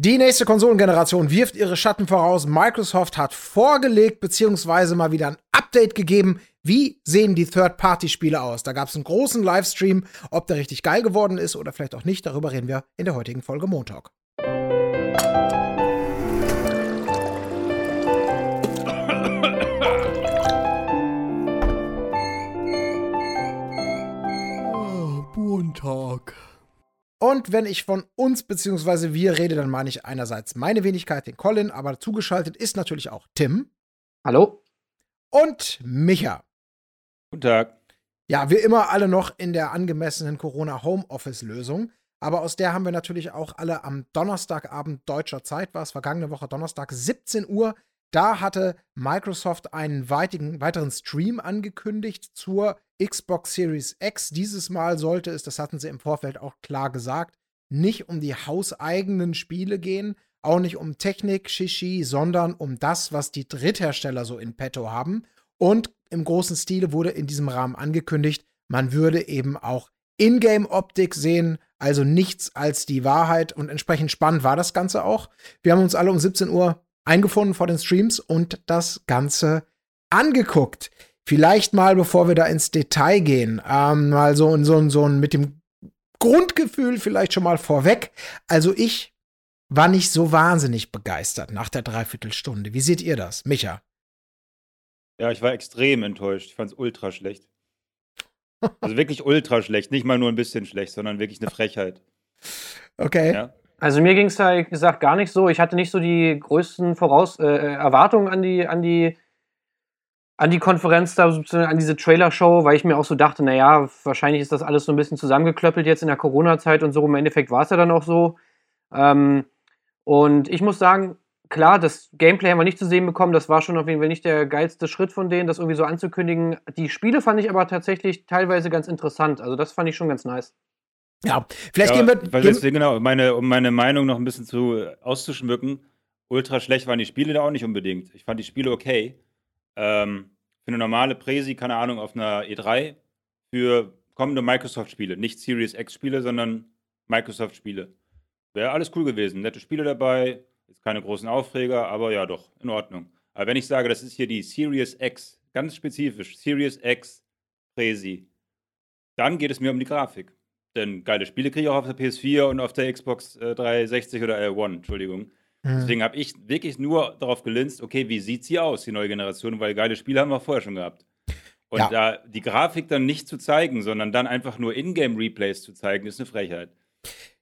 Die nächste Konsolengeneration wirft ihre Schatten voraus. Microsoft hat vorgelegt beziehungsweise mal wieder ein Update gegeben. Wie sehen die Third-Party-Spiele aus? Da gab es einen großen Livestream. Ob der richtig geil geworden ist oder vielleicht auch nicht, darüber reden wir in der heutigen Folge Montag. Montag. Und wenn ich von uns bzw. wir rede, dann meine ich einerseits meine Wenigkeit, den Colin, aber zugeschaltet ist natürlich auch Tim. Hallo. Und Micha. Guten Tag. Ja, wie immer alle noch in der angemessenen Corona-Homeoffice-Lösung. Aber aus der haben wir natürlich auch alle am Donnerstagabend deutscher Zeit, war es vergangene Woche Donnerstag, 17 Uhr. Da hatte Microsoft einen weitigen, weiteren Stream angekündigt zur Xbox Series X. Dieses Mal sollte es, das hatten sie im Vorfeld auch klar gesagt, nicht um die hauseigenen Spiele gehen, auch nicht um Technik, Shishi, sondern um das, was die Dritthersteller so in petto haben. Und im großen Stile wurde in diesem Rahmen angekündigt, man würde eben auch Ingame-Optik sehen, also nichts als die Wahrheit. Und entsprechend spannend war das Ganze auch. Wir haben uns alle um 17 Uhr eingefunden vor den Streams und das Ganze angeguckt. Vielleicht mal, bevor wir da ins Detail gehen, ähm, mal so, so, so mit dem Grundgefühl vielleicht schon mal vorweg. Also ich war nicht so wahnsinnig begeistert nach der Dreiviertelstunde. Wie seht ihr das, Micha? Ja, ich war extrem enttäuscht. Ich fand es ultra schlecht. Also wirklich ultra schlecht. Nicht mal nur ein bisschen schlecht, sondern wirklich eine Frechheit. Okay. Ja. Also mir ging es da gesagt gar nicht so. Ich hatte nicht so die größten Voraus äh, äh Erwartungen an die, an die an die Konferenz da, an diese Trailer-Show, weil ich mir auch so dachte, naja, wahrscheinlich ist das alles so ein bisschen zusammengeklöppelt jetzt in der Corona-Zeit und so. Im Endeffekt war es ja dann auch so. Ähm, und ich muss sagen, klar, das Gameplay haben wir nicht zu sehen bekommen. Das war schon auf jeden Fall nicht der geilste Schritt von denen, das irgendwie so anzukündigen. Die Spiele fand ich aber tatsächlich teilweise ganz interessant. Also das fand ich schon ganz nice. Ja, vielleicht ja, gehen wir. Weil jetzt, genau, meine, um meine Meinung noch ein bisschen zu auszuschmücken, ultra schlecht waren die Spiele da auch nicht unbedingt. Ich fand die Spiele okay. Ähm, für eine normale Präsi, keine Ahnung, auf einer E3 für kommende Microsoft-Spiele. Nicht Series X-Spiele, sondern Microsoft-Spiele. Wäre alles cool gewesen. Nette Spiele dabei, ist keine großen Aufreger, aber ja, doch, in Ordnung. Aber wenn ich sage, das ist hier die Series X, ganz spezifisch, Series X Präsi, dann geht es mir um die Grafik. Denn geile Spiele kriege ich auch auf der PS4 und auf der Xbox 360 äh, oder L1, Entschuldigung. Mhm. Deswegen habe ich wirklich nur darauf gelinst, okay, wie sieht sie aus, die neue Generation, weil geile Spiele haben wir vorher schon gehabt. Und ja. da die Grafik dann nicht zu zeigen, sondern dann einfach nur Ingame-Replays zu zeigen, ist eine Frechheit.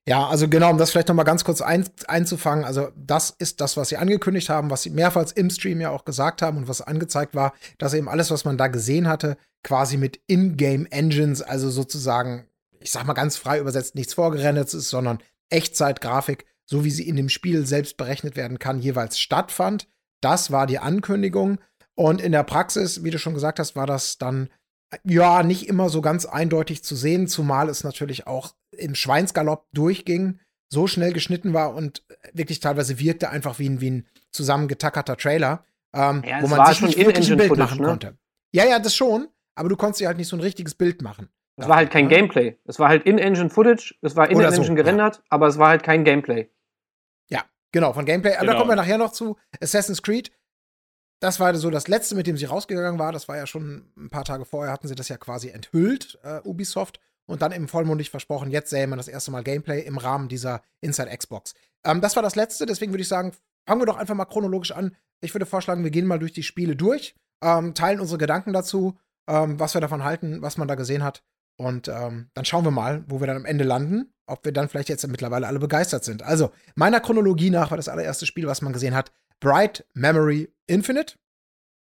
Ja, also genau, um das vielleicht noch mal ganz kurz ein, einzufangen. Also das ist das, was sie angekündigt haben, was sie mehrfach im Stream ja auch gesagt haben und was angezeigt war, dass eben alles, was man da gesehen hatte, quasi mit Ingame-Engines, also sozusagen, ich sag mal ganz frei übersetzt, nichts vorgerendet ist, sondern Echtzeitgrafik so wie sie in dem Spiel selbst berechnet werden kann, jeweils stattfand. Das war die Ankündigung. Und in der Praxis, wie du schon gesagt hast, war das dann ja nicht immer so ganz eindeutig zu sehen, zumal es natürlich auch im Schweinsgalopp durchging, so schnell geschnitten war und wirklich teilweise wirkte einfach wie ein, wie ein zusammengetackerter Trailer, ähm, ja, wo man sich nicht wirklich ein Bild Footage, machen ne? konnte. Ja, ja, das schon, aber du konntest dir halt nicht so ein richtiges Bild machen. Es war halt kein? Gameplay. Es war halt In-Engine-Footage, es war In-Engine so, gerendert, ja. aber es war halt kein Gameplay. Genau, von Gameplay. Aber genau. da kommen wir nachher noch zu. Assassin's Creed. Das war so das letzte, mit dem sie rausgegangen war. Das war ja schon ein paar Tage vorher, hatten sie das ja quasi enthüllt, äh, Ubisoft. Und dann eben vollmundig versprochen, jetzt sähe man das erste Mal Gameplay im Rahmen dieser Inside Xbox. Ähm, das war das letzte, deswegen würde ich sagen, fangen wir doch einfach mal chronologisch an. Ich würde vorschlagen, wir gehen mal durch die Spiele durch, ähm, teilen unsere Gedanken dazu, ähm, was wir davon halten, was man da gesehen hat. Und ähm, dann schauen wir mal, wo wir dann am Ende landen ob wir dann vielleicht jetzt mittlerweile alle begeistert sind. Also, meiner Chronologie nach war das allererste Spiel, was man gesehen hat, Bright Memory Infinite.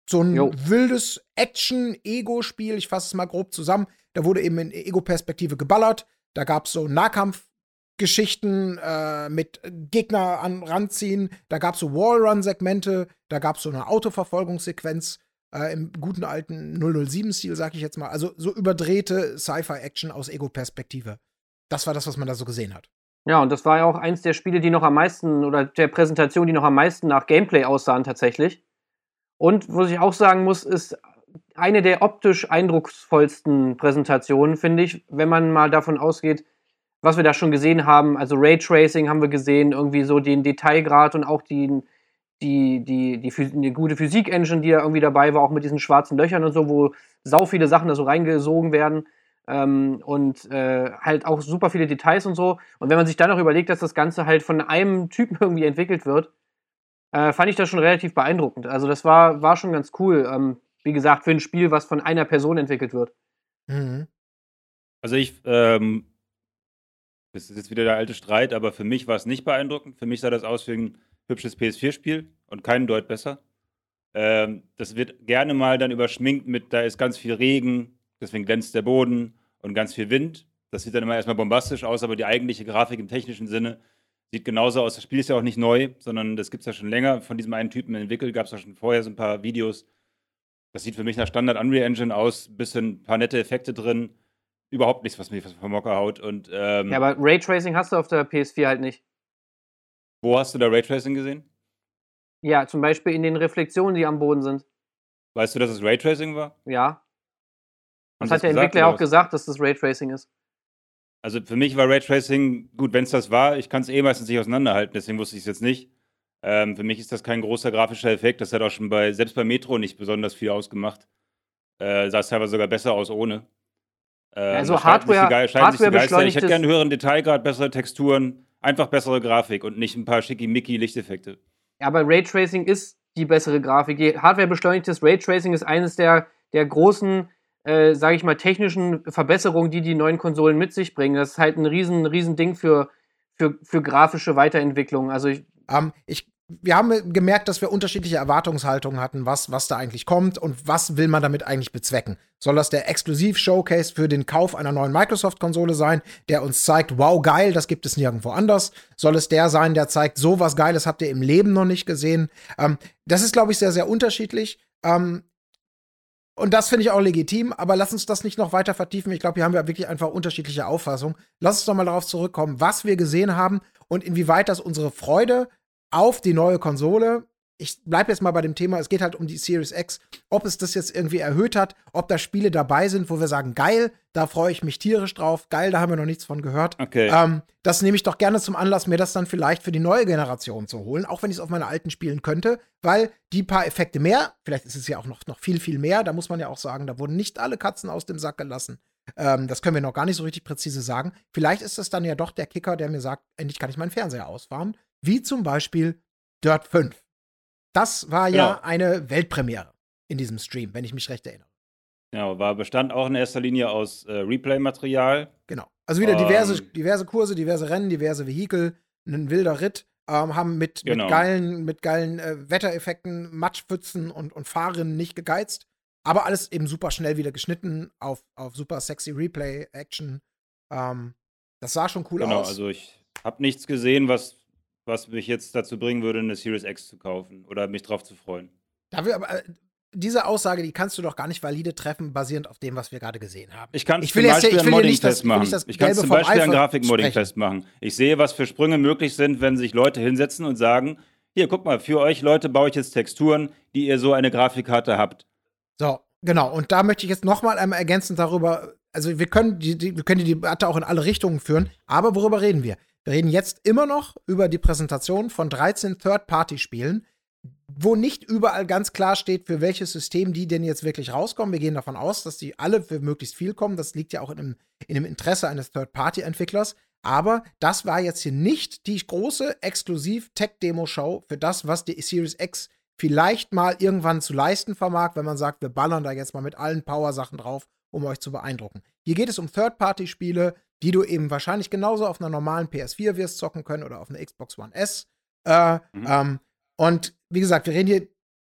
So ein jo. wildes Action-Ego-Spiel, ich fasse es mal grob zusammen. Da wurde eben in Ego-Perspektive geballert. Da gab es so Nahkampfgeschichten äh, mit Gegner an ranziehen. Da gab es so Wallrun-Segmente. Da gab es so eine Autoverfolgungssequenz äh, im guten alten 007-Stil, sag ich jetzt mal. Also so überdrehte Sci-Fi-Action aus Ego-Perspektive das war das, was man da so gesehen hat. Ja, und das war ja auch eins der Spiele, die noch am meisten, oder der Präsentation, die noch am meisten nach Gameplay aussahen tatsächlich. Und was ich auch sagen muss, ist eine der optisch eindrucksvollsten Präsentationen, finde ich, wenn man mal davon ausgeht, was wir da schon gesehen haben. Also Raytracing haben wir gesehen, irgendwie so den Detailgrad und auch die, die, die, die, die, gute Physik-Engine, die da irgendwie dabei war, auch mit diesen schwarzen Löchern und so, wo sau viele Sachen da so reingesogen werden. Ähm, und äh, halt auch super viele Details und so. Und wenn man sich dann noch überlegt, dass das Ganze halt von einem Typen irgendwie entwickelt wird, äh, fand ich das schon relativ beeindruckend. Also das war, war schon ganz cool. Ähm, wie gesagt, für ein Spiel, was von einer Person entwickelt wird. Mhm. Also ich, ähm, das ist jetzt wieder der alte Streit, aber für mich war es nicht beeindruckend. Für mich sah das aus wie ein hübsches PS4-Spiel und kein Deut besser. Ähm, das wird gerne mal dann überschminkt mit, da ist ganz viel Regen, deswegen glänzt der Boden und ganz viel Wind. Das sieht dann immer erstmal bombastisch aus, aber die eigentliche Grafik im technischen Sinne sieht genauso aus. Das Spiel ist ja auch nicht neu, sondern das gibt es ja schon länger. Von diesem einen Typen entwickelt, gab es ja schon vorher so ein paar Videos. Das sieht für mich nach Standard Unreal Engine aus, bisschen ein paar nette Effekte drin. Überhaupt nichts, was mich vom Mocker haut. Und, ähm, ja, aber Raytracing hast du auf der PS4 halt nicht. Wo hast du da Raytracing gesehen? Ja, zum Beispiel in den Reflexionen, die am Boden sind. Weißt du, dass es Raytracing war? Ja. Das hat der Entwickler auch gesagt, dass das Raytracing ist. Also für mich war Raytracing, gut, wenn es das war, ich kann es eh meistens nicht auseinanderhalten, deswegen wusste ich es jetzt nicht. Ähm, für mich ist das kein großer grafischer Effekt. Das hat auch schon bei, selbst bei Metro nicht besonders viel ausgemacht. Äh, sah es teilweise sogar besser aus ohne. Ähm, also Hardware, Ge Hardware Ich hätte gerne einen höheren Detailgrad, bessere Texturen, einfach bessere Grafik und nicht ein paar schickimicki Lichteffekte. Ja, aber Raytracing ist die bessere Grafik. Hardware-beschleunigtes Raytracing ist eines der, der großen äh, sage ich mal, technischen Verbesserungen, die die neuen Konsolen mit sich bringen. Das ist halt ein riesen, riesen Ding für, für, für grafische Weiterentwicklung. Also ich, um, ähm, ich wir haben gemerkt, dass wir unterschiedliche Erwartungshaltungen hatten, was, was da eigentlich kommt und was will man damit eigentlich bezwecken. Soll das der Exklusiv-Showcase für den Kauf einer neuen Microsoft-Konsole sein, der uns zeigt, wow, geil, das gibt es nirgendwo anders? Soll es der sein, der zeigt, so was Geiles habt ihr im Leben noch nicht gesehen? Ähm, das ist, glaube ich, sehr, sehr unterschiedlich. Ähm, und das finde ich auch legitim, aber lass uns das nicht noch weiter vertiefen. Ich glaube, hier haben wir wirklich einfach unterschiedliche Auffassungen. Lass uns doch mal darauf zurückkommen, was wir gesehen haben und inwieweit das unsere Freude auf die neue Konsole ich bleibe jetzt mal bei dem Thema, es geht halt um die Series X, ob es das jetzt irgendwie erhöht hat, ob da Spiele dabei sind, wo wir sagen, geil, da freue ich mich tierisch drauf, geil, da haben wir noch nichts von gehört. Okay. Ähm, das nehme ich doch gerne zum Anlass, mir das dann vielleicht für die neue Generation zu holen, auch wenn ich es auf meine alten spielen könnte, weil die paar Effekte mehr, vielleicht ist es ja auch noch, noch viel, viel mehr, da muss man ja auch sagen, da wurden nicht alle Katzen aus dem Sack gelassen. Ähm, das können wir noch gar nicht so richtig präzise sagen. Vielleicht ist es dann ja doch der Kicker, der mir sagt, endlich kann ich meinen Fernseher ausfahren, wie zum Beispiel Dirt 5. Das war ja genau. eine Weltpremiere in diesem Stream, wenn ich mich recht erinnere. Genau, war bestand auch in erster Linie aus äh, Replay-Material. Genau. Also wieder diverse, ähm, diverse Kurse, diverse Rennen, diverse Vehikel, ein wilder Ritt, ähm, haben mit, genau. mit geilen, mit geilen äh, Wettereffekten, Matschpfützen und, und Fahrerinnen nicht gegeizt. Aber alles eben super schnell wieder geschnitten auf, auf super sexy Replay-Action. Ähm, das sah schon cool genau, aus. Genau, also ich habe nichts gesehen, was was mich jetzt dazu bringen würde, eine Series X zu kaufen oder mich drauf zu freuen. Da wir aber, äh, diese Aussage, die kannst du doch gar nicht valide treffen, basierend auf dem, was wir gerade gesehen haben. Ich kann ich will zum Beispiel jetzt, ich einen Modding-Test machen. Ich kann zum Beispiel einen Grafik-Modding-Test machen. Ich sehe, was für Sprünge möglich sind, wenn sich Leute hinsetzen und sagen, hier, guck mal, für euch Leute baue ich jetzt Texturen, die ihr so eine Grafikkarte habt. So, genau. Und da möchte ich jetzt noch mal einmal ergänzend darüber, also wir können die, die, wir können die Debatte auch in alle Richtungen führen, aber worüber reden wir? Wir reden jetzt immer noch über die Präsentation von 13 Third-Party-Spielen, wo nicht überall ganz klar steht, für welches System die denn jetzt wirklich rauskommen. Wir gehen davon aus, dass die alle für möglichst viel kommen. Das liegt ja auch in dem, in dem Interesse eines Third-Party-Entwicklers. Aber das war jetzt hier nicht die große Exklusiv-Tech-Demo-Show für das, was die Series X vielleicht mal irgendwann zu leisten vermag, wenn man sagt, wir ballern da jetzt mal mit allen Power-Sachen drauf, um euch zu beeindrucken. Hier geht es um Third-Party-Spiele, die du eben wahrscheinlich genauso auf einer normalen PS4 wirst zocken können oder auf einer Xbox One S. Äh, mhm. ähm, und wie gesagt, wir reden hier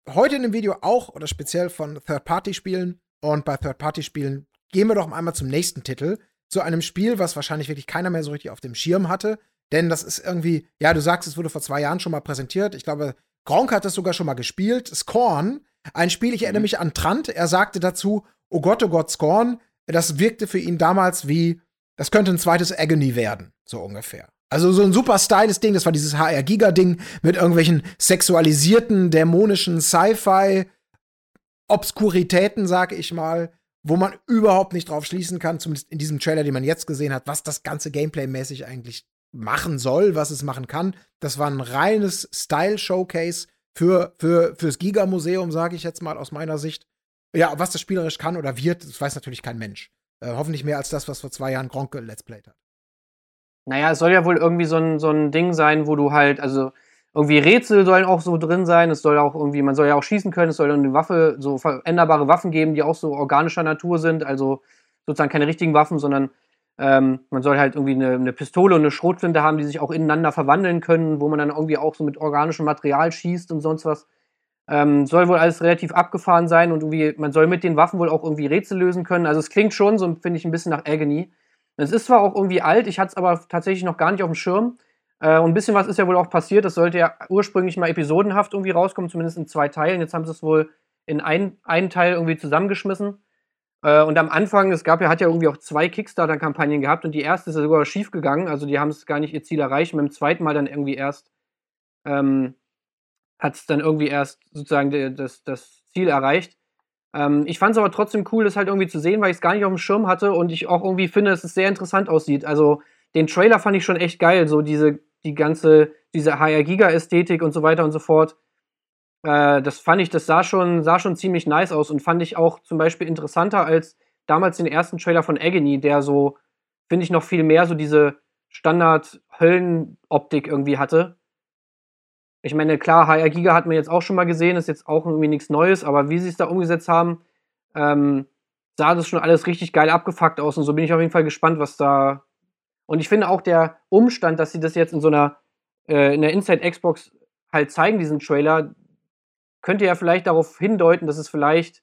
heute in dem Video auch oder speziell von Third-Party-Spielen. Und bei Third-Party-Spielen gehen wir doch einmal zum nächsten Titel. Zu einem Spiel, was wahrscheinlich wirklich keiner mehr so richtig auf dem Schirm hatte. Denn das ist irgendwie, ja, du sagst, es wurde vor zwei Jahren schon mal präsentiert. Ich glaube, Gronk hat das sogar schon mal gespielt. Scorn, ein Spiel, ich erinnere mhm. mich an Trant. Er sagte dazu, oh Gott, oh Gott, Scorn. Das wirkte für ihn damals wie das könnte ein zweites Agony werden, so ungefähr. Also so ein super styles Ding, das war dieses HR-Giga-Ding mit irgendwelchen sexualisierten, dämonischen Sci-Fi Obskuritäten, sag ich mal. wo man überhaupt nicht drauf schließen kann, zumindest in diesem Trailer, den man jetzt gesehen hat, was das ganze Gameplay-mäßig eigentlich machen soll, was es machen kann. Das war ein reines Style-Showcase für, für, fürs Giga-Museum, sage ich jetzt mal aus meiner Sicht. Ja, was das spielerisch kann oder wird, das weiß natürlich kein Mensch. Äh, hoffentlich mehr als das, was vor zwei Jahren Gronke Let's Played hat. Naja, es soll ja wohl irgendwie so ein, so ein Ding sein, wo du halt, also irgendwie Rätsel sollen auch so drin sein. Es soll auch irgendwie, man soll ja auch schießen können. Es soll eine Waffe, so veränderbare Waffen geben, die auch so organischer Natur sind. Also sozusagen keine richtigen Waffen, sondern ähm, man soll halt irgendwie eine, eine, Pistole und eine Schrotflinte haben, die sich auch ineinander verwandeln können, wo man dann irgendwie auch so mit organischem Material schießt und sonst was. Ähm, soll wohl alles relativ abgefahren sein und irgendwie, man soll mit den Waffen wohl auch irgendwie Rätsel lösen können. Also es klingt schon so, finde ich, ein bisschen nach Agony. Es ist zwar auch irgendwie alt, ich hatte es aber tatsächlich noch gar nicht auf dem Schirm. Äh, und ein bisschen was ist ja wohl auch passiert. Das sollte ja ursprünglich mal episodenhaft irgendwie rauskommen, zumindest in zwei Teilen. Jetzt haben sie es wohl in ein, einen Teil irgendwie zusammengeschmissen. Äh, und am Anfang, es gab ja, hat ja irgendwie auch zwei Kickstarter-Kampagnen gehabt und die erste ist ja sogar schief gegangen. Also die haben es gar nicht ihr Ziel erreicht. Mit dem zweiten Mal dann irgendwie erst ähm, hat es dann irgendwie erst sozusagen das, das Ziel erreicht. Ähm, ich fand es aber trotzdem cool, das halt irgendwie zu sehen, weil ich es gar nicht auf dem Schirm hatte und ich auch irgendwie finde, dass es sehr interessant aussieht. Also den Trailer fand ich schon echt geil, so diese die ganze, diese HR-Giga-Ästhetik und so weiter und so fort. Äh, das fand ich, das sah schon, sah schon ziemlich nice aus und fand ich auch zum Beispiel interessanter als damals den ersten Trailer von Agony, der so, finde ich, noch viel mehr so diese Standard-Höllen-Optik irgendwie hatte. Ich meine, klar, HR Giga hat man jetzt auch schon mal gesehen, ist jetzt auch irgendwie nichts Neues, aber wie sie es da umgesetzt haben, ähm, sah das schon alles richtig geil abgefuckt aus und so bin ich auf jeden Fall gespannt, was da, und ich finde auch der Umstand, dass sie das jetzt in so einer, äh, in der Inside Xbox halt zeigen, diesen Trailer, könnte ja vielleicht darauf hindeuten, dass es vielleicht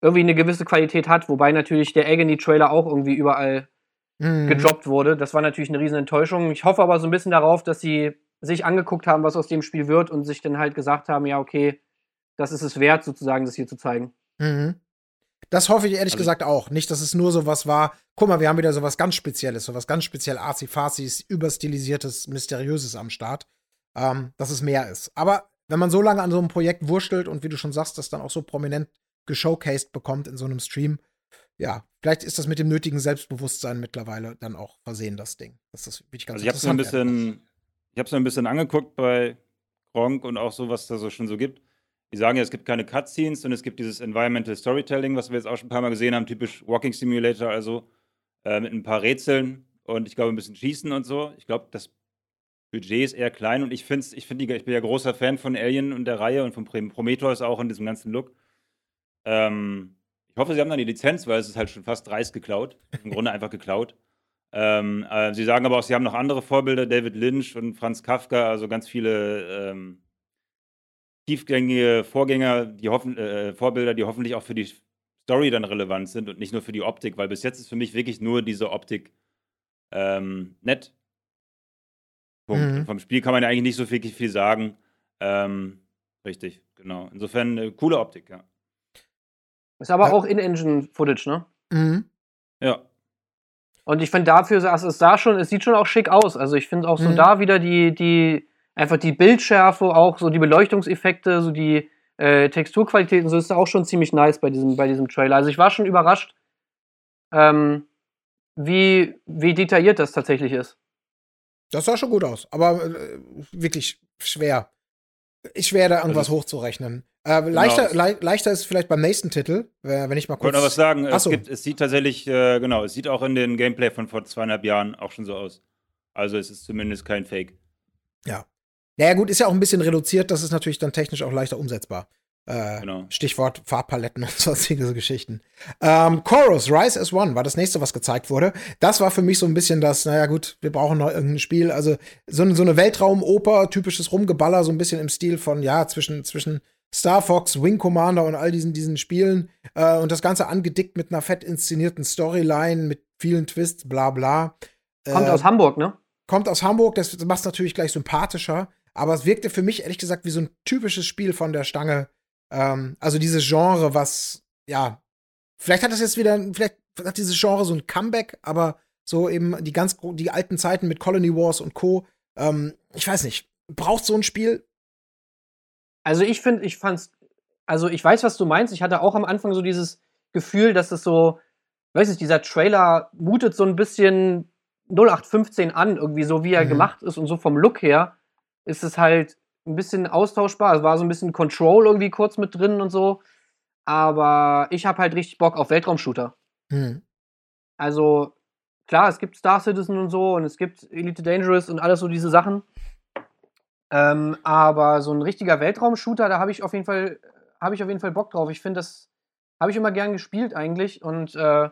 irgendwie eine gewisse Qualität hat, wobei natürlich der Agony-Trailer auch irgendwie überall mhm. gedroppt wurde. Das war natürlich eine riesen Enttäuschung. Ich hoffe aber so ein bisschen darauf, dass sie sich angeguckt haben, was aus dem Spiel wird und sich dann halt gesagt haben, ja, okay, das ist es wert, sozusagen, das hier zu zeigen. Mhm. Das hoffe ich ehrlich also, gesagt auch. Nicht, dass es nur so was war. Guck mal, wir haben wieder so was ganz Spezielles, so was ganz speziell Arzi-Fazis, überstilisiertes, mysteriöses am Start. Ähm, dass es mehr ist. Aber wenn man so lange an so einem Projekt wurschtelt und wie du schon sagst, das dann auch so prominent geshowcased bekommt in so einem Stream, ja, vielleicht ist das mit dem nötigen Selbstbewusstsein mittlerweile dann auch versehen, das Ding. Das ist wirklich ganz also ich habe ein bisschen, ich habe es ein bisschen angeguckt bei Gronk und auch so, was da so schon so gibt die sagen ja, es gibt keine Cutscenes und es gibt dieses Environmental Storytelling, was wir jetzt auch schon ein paar Mal gesehen haben, typisch Walking Simulator, also äh, mit ein paar Rätseln und ich glaube ein bisschen Schießen und so. Ich glaube, das Budget ist eher klein und ich finde, ich, find ich bin ja großer Fan von Alien und der Reihe und von Prometheus auch in diesem ganzen Look. Ähm, ich hoffe, sie haben dann die Lizenz, weil es ist halt schon fast dreist geklaut. Im Grunde einfach geklaut. Ähm, äh, sie sagen aber auch, sie haben noch andere Vorbilder, David Lynch und Franz Kafka, also ganz viele ähm, tiefgängige Vorgänger, die hoffen, äh, Vorbilder, die hoffentlich auch für die Story dann relevant sind und nicht nur für die Optik, weil bis jetzt ist für mich wirklich nur diese Optik ähm, nett. Punkt. Mhm. Vom Spiel kann man ja eigentlich nicht so wirklich viel sagen. Ähm, richtig, genau. Insofern äh, coole Optik, ja. Ist aber ja. auch In-Engine-Footage, ne? Mhm. Ja. Und ich finde dafür, also es sah schon, es sieht schon auch schick aus. Also ich finde auch so mhm. da wieder die, die, einfach die Bildschärfe, auch so die Beleuchtungseffekte, so die äh, Texturqualität und so ist auch schon ziemlich nice bei diesem, bei diesem Trailer. Also ich war schon überrascht, ähm, wie, wie detailliert das tatsächlich ist. Das sah schon gut aus, aber äh, wirklich schwer. Ist schwer, da irgendwas also, hochzurechnen. Äh, genau. leichter, le leichter ist vielleicht beim nächsten Titel, wenn ich mal kurz. Ich wollte was sagen. Es, gibt, es, sieht tatsächlich, äh, genau, es sieht auch in den Gameplay von vor zweieinhalb Jahren auch schon so aus. Also es ist zumindest kein Fake. Ja. Naja, gut, ist ja auch ein bisschen reduziert, das ist natürlich dann technisch auch leichter umsetzbar. Äh, genau. Stichwort Farbpaletten und sonstige Geschichten. Ähm, Chorus, Rise as One war das nächste, was gezeigt wurde. Das war für mich so ein bisschen das, naja gut, wir brauchen noch irgendein Spiel. Also so, so eine Weltraumoper, typisches Rumgeballer, so ein bisschen im Stil von, ja, zwischen, zwischen Star Fox, Wing Commander und all diesen, diesen Spielen. Äh, und das Ganze angedickt mit einer fett inszenierten Storyline, mit vielen Twists, bla bla. Kommt äh, aus Hamburg, ne? Kommt aus Hamburg, das macht es natürlich gleich sympathischer. Aber es wirkte für mich ehrlich gesagt wie so ein typisches Spiel von der Stange. Ähm, also dieses Genre, was, ja, vielleicht hat das jetzt wieder, vielleicht hat dieses Genre so ein Comeback, aber so eben die ganz, die alten Zeiten mit Colony Wars und Co. Ähm, ich weiß nicht, braucht so ein Spiel? Also ich finde, ich fand's, also ich weiß, was du meinst. Ich hatte auch am Anfang so dieses Gefühl, dass es so, weiß ich, dieser Trailer mutet so ein bisschen 0815 an, irgendwie so wie er mhm. gemacht ist und so vom Look her ist es halt ein bisschen austauschbar. Es war so ein bisschen Control irgendwie kurz mit drin und so. Aber ich habe halt richtig Bock auf Weltraumshooter. Mhm. Also, klar, es gibt Star Citizen und so und es gibt Elite Dangerous und alles so diese Sachen. Ähm, aber so ein richtiger Weltraumshooter, da habe ich auf jeden Fall, habe ich auf jeden Fall Bock drauf. Ich finde, das habe ich immer gern gespielt eigentlich. Und äh,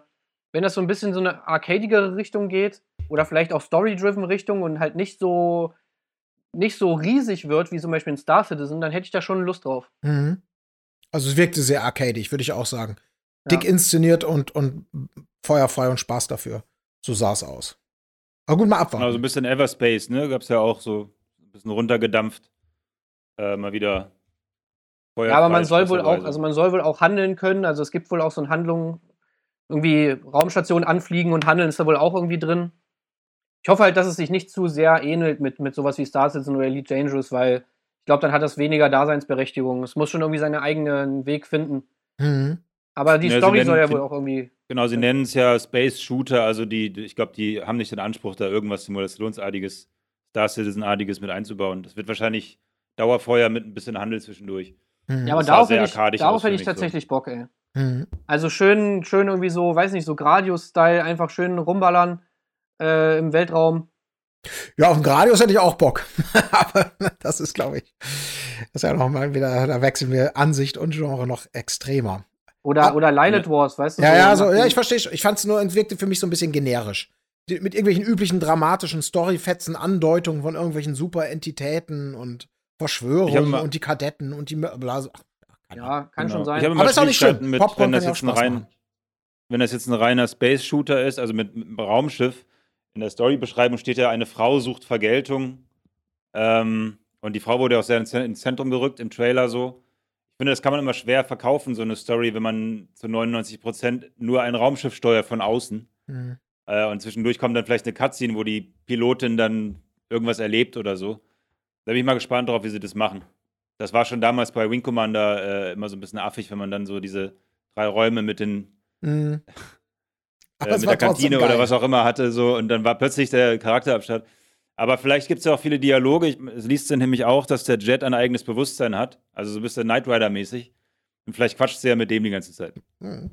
wenn das so ein bisschen so eine arcadigere Richtung geht oder vielleicht auch story-driven Richtung und halt nicht so nicht so riesig wird wie zum Beispiel in Star Citizen, dann hätte ich da schon Lust drauf. Mhm. Also es wirkte sehr arcadig, würde ich auch sagen. Ja. Dick inszeniert und, und feuerfrei und Spaß dafür. So sah es aus. Aber gut, mal abwarten. Also ein bisschen Everspace, ne? Gab's ja auch so ein bisschen runtergedampft. Äh, mal wieder Feuer. Ja, aber man soll wohl auch, also man soll wohl auch handeln können. Also es gibt wohl auch so eine Handlung, irgendwie Raumstationen anfliegen und handeln ist da wohl auch irgendwie drin. Ich hoffe halt, dass es sich nicht zu sehr ähnelt mit, mit sowas wie Star Citizen oder Elite Dangerous, weil ich glaube, dann hat das weniger Daseinsberechtigung. Es muss schon irgendwie seinen eigenen Weg finden. Mhm. Aber die ja, Story soll ja wohl auch irgendwie. Genau, sie nennen es ja Space Shooter, also die, ich glaube, die haben nicht den Anspruch, da irgendwas Simulationsartiges, Star Citizen-artiges mit einzubauen. Das wird wahrscheinlich Dauerfeuer mit ein bisschen Handel zwischendurch. Mhm. Ja, aber darauf hätte ich, darauf hätte ich tatsächlich so. Bock, ey. Mhm. Also schön, schön irgendwie so, weiß nicht, so Gradius-Style, einfach schön rumballern äh, im Weltraum. Ja, auf den Gradius hätte ich auch Bock. Aber das ist, glaube ich, das ist ja nochmal wieder, da wechseln wir Ansicht und Genre noch extremer. Oder, ah, oder Lilith Wars, weißt du? Ja, so ja, so, ja, ich verstehe. Ich fand es nur, es wirkte für mich so ein bisschen generisch. Mit irgendwelchen üblichen dramatischen Storyfetzen, Andeutungen von irgendwelchen Superentitäten und Verschwörungen und die Kadetten und die Blase. Ja, kann genau. schon sein. Aber ist auch nicht schlimm. Mit, Popcorn wenn das jetzt ein rein, wenn das jetzt ein reiner Space Shooter ist, also mit, mit einem Raumschiff, in der Storybeschreibung steht ja, eine Frau sucht Vergeltung. Ähm, und die Frau wurde auch sehr ins Zentrum gerückt im Trailer so. Ich finde, das kann man immer schwer verkaufen, so eine Story, wenn man zu 99 Prozent nur ein Raumschiff steuert von außen. Mhm. Äh, und zwischendurch kommt dann vielleicht eine Cutscene, wo die Pilotin dann irgendwas erlebt oder so. Da bin ich mal gespannt drauf, wie sie das machen. Das war schon damals bei Wing Commander äh, immer so ein bisschen affig, wenn man dann so diese drei Räume mit den mhm. äh, mit der Kantine oder was auch immer hatte, so und dann war plötzlich der Charakterabstand. Aber vielleicht gibt es ja auch viele Dialoge. es liest dann nämlich auch, dass der Jet ein eigenes Bewusstsein hat. Also so ein bisschen Knight Rider-mäßig. Und vielleicht quatscht sie ja mit dem die ganze Zeit. Hm.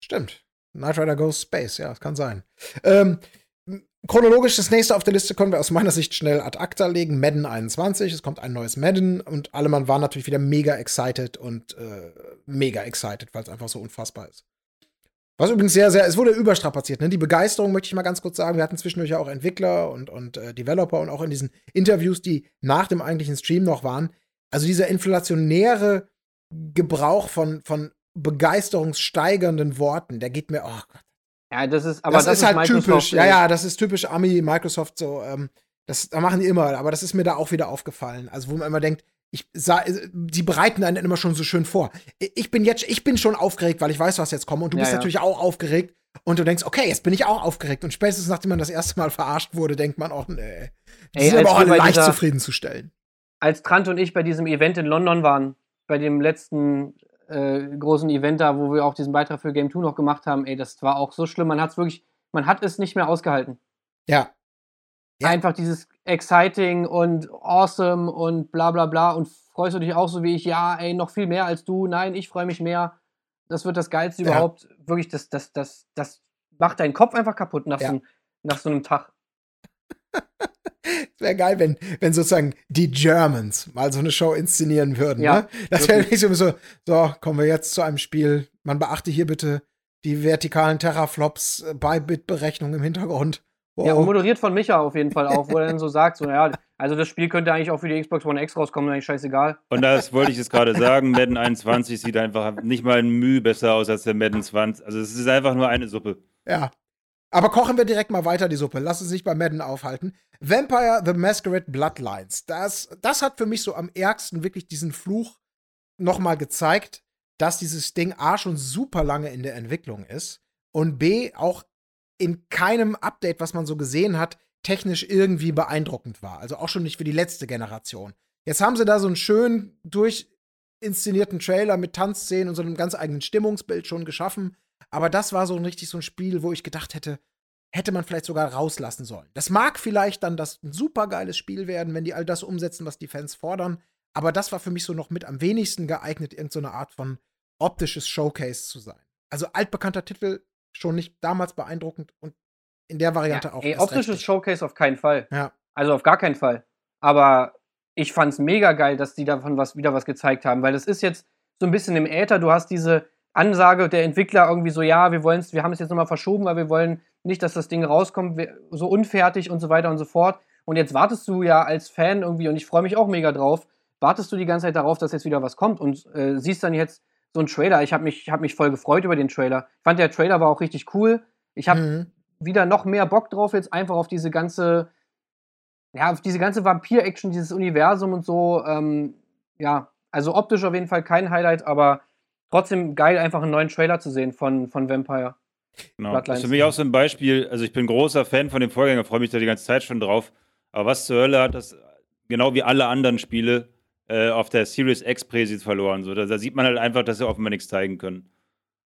Stimmt. Knight Rider Goes Space, ja, das kann sein. Ähm, chronologisch das nächste auf der Liste können wir aus meiner Sicht schnell ad acta legen. Madden 21, es kommt ein neues Madden und alle Mann waren natürlich wieder mega excited und äh, mega excited, weil es einfach so unfassbar ist. Was übrigens sehr, sehr, es wurde überstrapaziert. Ne? Die Begeisterung möchte ich mal ganz kurz sagen. Wir hatten zwischendurch ja auch Entwickler und, und äh, Developer und auch in diesen Interviews, die nach dem eigentlichen Stream noch waren. Also dieser inflationäre Gebrauch von, von begeisterungssteigernden Worten, der geht mir, oh Gott. Ja, das ist, aber das, das ist halt Microsoft typisch. Ja, ja, das ist typisch Ami, Microsoft so. Ähm, das, da machen die immer, aber das ist mir da auch wieder aufgefallen. Also, wo man immer denkt, ich sah, äh, die bereiten einen immer schon so schön vor. Ich bin jetzt, ich bin schon aufgeregt, weil ich weiß, was jetzt kommt. Und du ja, bist ja. natürlich auch aufgeregt. Und du denkst, okay, jetzt bin ich auch aufgeregt. Und spätestens nachdem man das erste Mal verarscht wurde, denkt man auch, nee. Das Ey, ist aber auch leicht dieser, zufriedenzustellen. Als Trant und ich bei diesem Event in London waren, bei dem letzten äh, großen Event da, wo wir auch diesen Beitrag für Game 2 noch gemacht haben, ey, das war auch so schlimm. Man hat es wirklich, man hat es nicht mehr ausgehalten. Ja. ja. Einfach dieses exciting und awesome und bla bla bla und freust du dich auch so wie ich, ja, ey, noch viel mehr als du, nein, ich freue mich mehr. Das wird das Geilste ja. überhaupt. Wirklich, das, das, das, das macht deinen Kopf einfach kaputt nach, ja. so, nach so einem Tag. Wäre geil, wenn, wenn sozusagen die Germans mal so eine Show inszenieren würden. Ja, ne? Das wäre nicht so, so, kommen wir jetzt zu einem Spiel. Man beachte hier bitte die vertikalen Terraflops bei Bitberechnung im Hintergrund. Wow. Ja, und moderiert von Micha auf jeden Fall auch, wo er dann so sagt, so, ja, also das Spiel könnte eigentlich auch für die Xbox One X rauskommen, eigentlich scheißegal. Und das wollte ich jetzt gerade sagen, Madden 21 sieht einfach nicht mal ein Mühe besser aus als der Madden 20. Also es ist einfach nur eine Suppe. Ja. Aber kochen wir direkt mal weiter die Suppe. Lass uns nicht bei Madden aufhalten. Vampire The Masquerade Bloodlines. Das, das hat für mich so am ärgsten wirklich diesen Fluch nochmal gezeigt, dass dieses Ding A schon super lange in der Entwicklung ist und B auch in keinem Update, was man so gesehen hat, technisch irgendwie beeindruckend war. Also auch schon nicht für die letzte Generation. Jetzt haben sie da so einen schön durch inszenierten Trailer mit Tanzszenen und so einem ganz eigenen Stimmungsbild schon geschaffen. Aber das war so ein richtig so ein Spiel, wo ich gedacht hätte, hätte man vielleicht sogar rauslassen sollen. Das mag vielleicht dann das ein supergeiles Spiel werden, wenn die all das umsetzen, was die Fans fordern. Aber das war für mich so noch mit am wenigsten geeignet, irgendeine so Art von optisches Showcase zu sein. Also altbekannter Titel schon nicht damals beeindruckend und in der Variante ja, auch. Ey, optisches. Showcase auf keinen Fall. Ja. Also auf gar keinen Fall. Aber ich fand's mega geil, dass die davon was wieder was gezeigt haben, weil das ist jetzt so ein bisschen im Äther. Du hast diese Ansage der Entwickler irgendwie so, ja, wir wollen wir haben es jetzt nochmal verschoben, weil wir wollen nicht, dass das Ding rauskommt, so unfertig und so weiter und so fort. Und jetzt wartest du ja als Fan irgendwie, und ich freue mich auch mega drauf, wartest du die ganze Zeit darauf, dass jetzt wieder was kommt und äh, siehst dann jetzt so einen Trailer. Ich habe mich, hab mich voll gefreut über den Trailer. Ich fand, der Trailer war auch richtig cool. Ich habe mhm. wieder noch mehr Bock drauf, jetzt einfach auf diese ganze, ja, auf diese ganze Vampir-Action, dieses Universum und so. Ähm, ja, also optisch auf jeden Fall kein Highlight, aber trotzdem geil, einfach einen neuen Trailer zu sehen von, von Vampire. Genau. Das ist für mich auch so ein Beispiel. Also, ich bin großer Fan von dem Vorgänger, freue mich da die ganze Zeit schon drauf. Aber was zur Hölle hat das, genau wie alle anderen Spiele, äh, auf der Series X Präsis verloren? So, da, da, sieht man halt einfach, dass sie offenbar nichts zeigen können.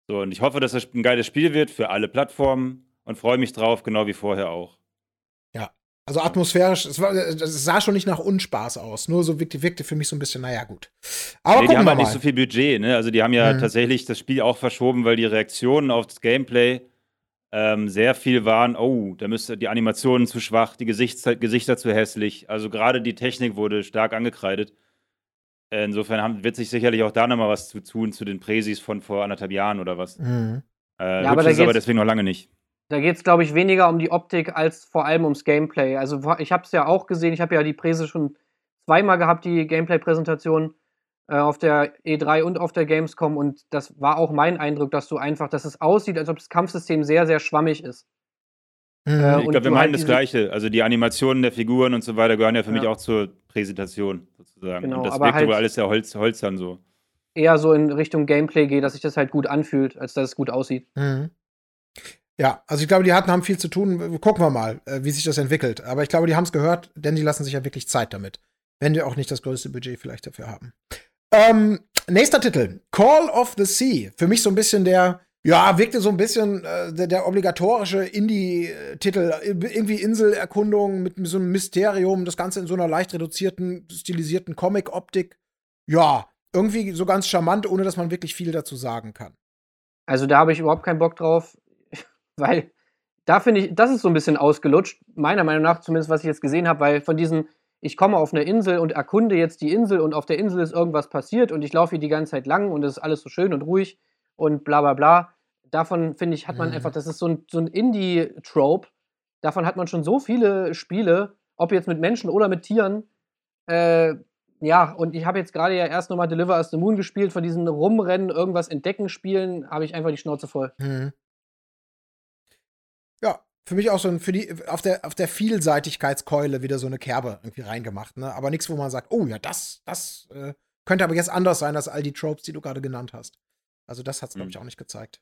So, und ich hoffe, dass das ein geiles Spiel wird für alle Plattformen und freue mich drauf, genau wie vorher auch. Ja, also atmosphärisch, es, war, es sah schon nicht nach Unspaß aus. Nur so wirkte, wirkte für mich so ein bisschen, naja, gut. Aber nee, die haben halt nicht so viel Budget, ne? Also die haben ja mhm. tatsächlich das Spiel auch verschoben, weil die Reaktionen auf das Gameplay ähm, sehr viel waren, oh, da müsste die Animationen zu schwach, die Gesichter, Gesichter zu hässlich. Also gerade die Technik wurde stark angekreidet. Insofern haben, wird sich sicherlich auch da nochmal was zu tun zu den Präsis von vor anderthalb Jahren oder was. Mhm. Äh, ja, aber, ist aber deswegen noch lange nicht. Da geht es, glaube ich, weniger um die Optik als vor allem ums Gameplay. Also ich habe es ja auch gesehen, ich habe ja die Präse schon zweimal gehabt, die Gameplay-Präsentation äh, auf der E3 und auf der Gamescom und das war auch mein Eindruck, dass du einfach, dass es aussieht, als ob das Kampfsystem sehr, sehr schwammig ist. Mhm. Äh, ich glaube, wir meinen halt das Gleiche. Also die Animationen der Figuren und so weiter gehören ja für ja. mich auch zur Präsentation sozusagen. Genau, und das wirkt halt aber alles ja Holz, Holzern so. Eher so in Richtung Gameplay geht, dass sich das halt gut anfühlt, als dass es gut aussieht. Mhm. Ja, also ich glaube, die hatten haben viel zu tun. Gucken wir mal, äh, wie sich das entwickelt. Aber ich glaube, die haben es gehört, denn die lassen sich ja wirklich Zeit damit. Wenn wir auch nicht das größte Budget vielleicht dafür haben. Ähm, nächster Titel: Call of the Sea. Für mich so ein bisschen der ja, wirkte so ein bisschen äh, der, der, obligatorische Indie-Titel. Irgendwie Inselerkundung mit so einem Mysterium, das Ganze in so einer leicht reduzierten, stilisierten Comic-Optik. Ja, irgendwie so ganz charmant, ohne dass man wirklich viel dazu sagen kann. Also da habe ich überhaupt keinen Bock drauf, weil da finde ich, das ist so ein bisschen ausgelutscht, meiner Meinung nach, zumindest was ich jetzt gesehen habe, weil von diesen, ich komme auf eine Insel und erkunde jetzt die Insel und auf der Insel ist irgendwas passiert und ich laufe hier die ganze Zeit lang und es ist alles so schön und ruhig und bla bla bla. Davon, finde ich, hat man mhm. einfach, das ist so ein, so ein Indie-Trope. Davon hat man schon so viele Spiele, ob jetzt mit Menschen oder mit Tieren. Äh, ja, und ich habe jetzt gerade ja erst nochmal Deliver as the Moon gespielt. Von diesen Rumrennen, irgendwas entdecken Spielen, habe ich einfach die Schnauze voll. Mhm. Ja, für mich auch so ein, für die, auf der, auf der Vielseitigkeitskeule wieder so eine Kerbe irgendwie reingemacht, ne? Aber nichts, wo man sagt, oh ja, das, das äh, könnte aber jetzt anders sein als all die Tropes, die du gerade genannt hast. Also das hat es, glaube ich, mhm. auch nicht gezeigt.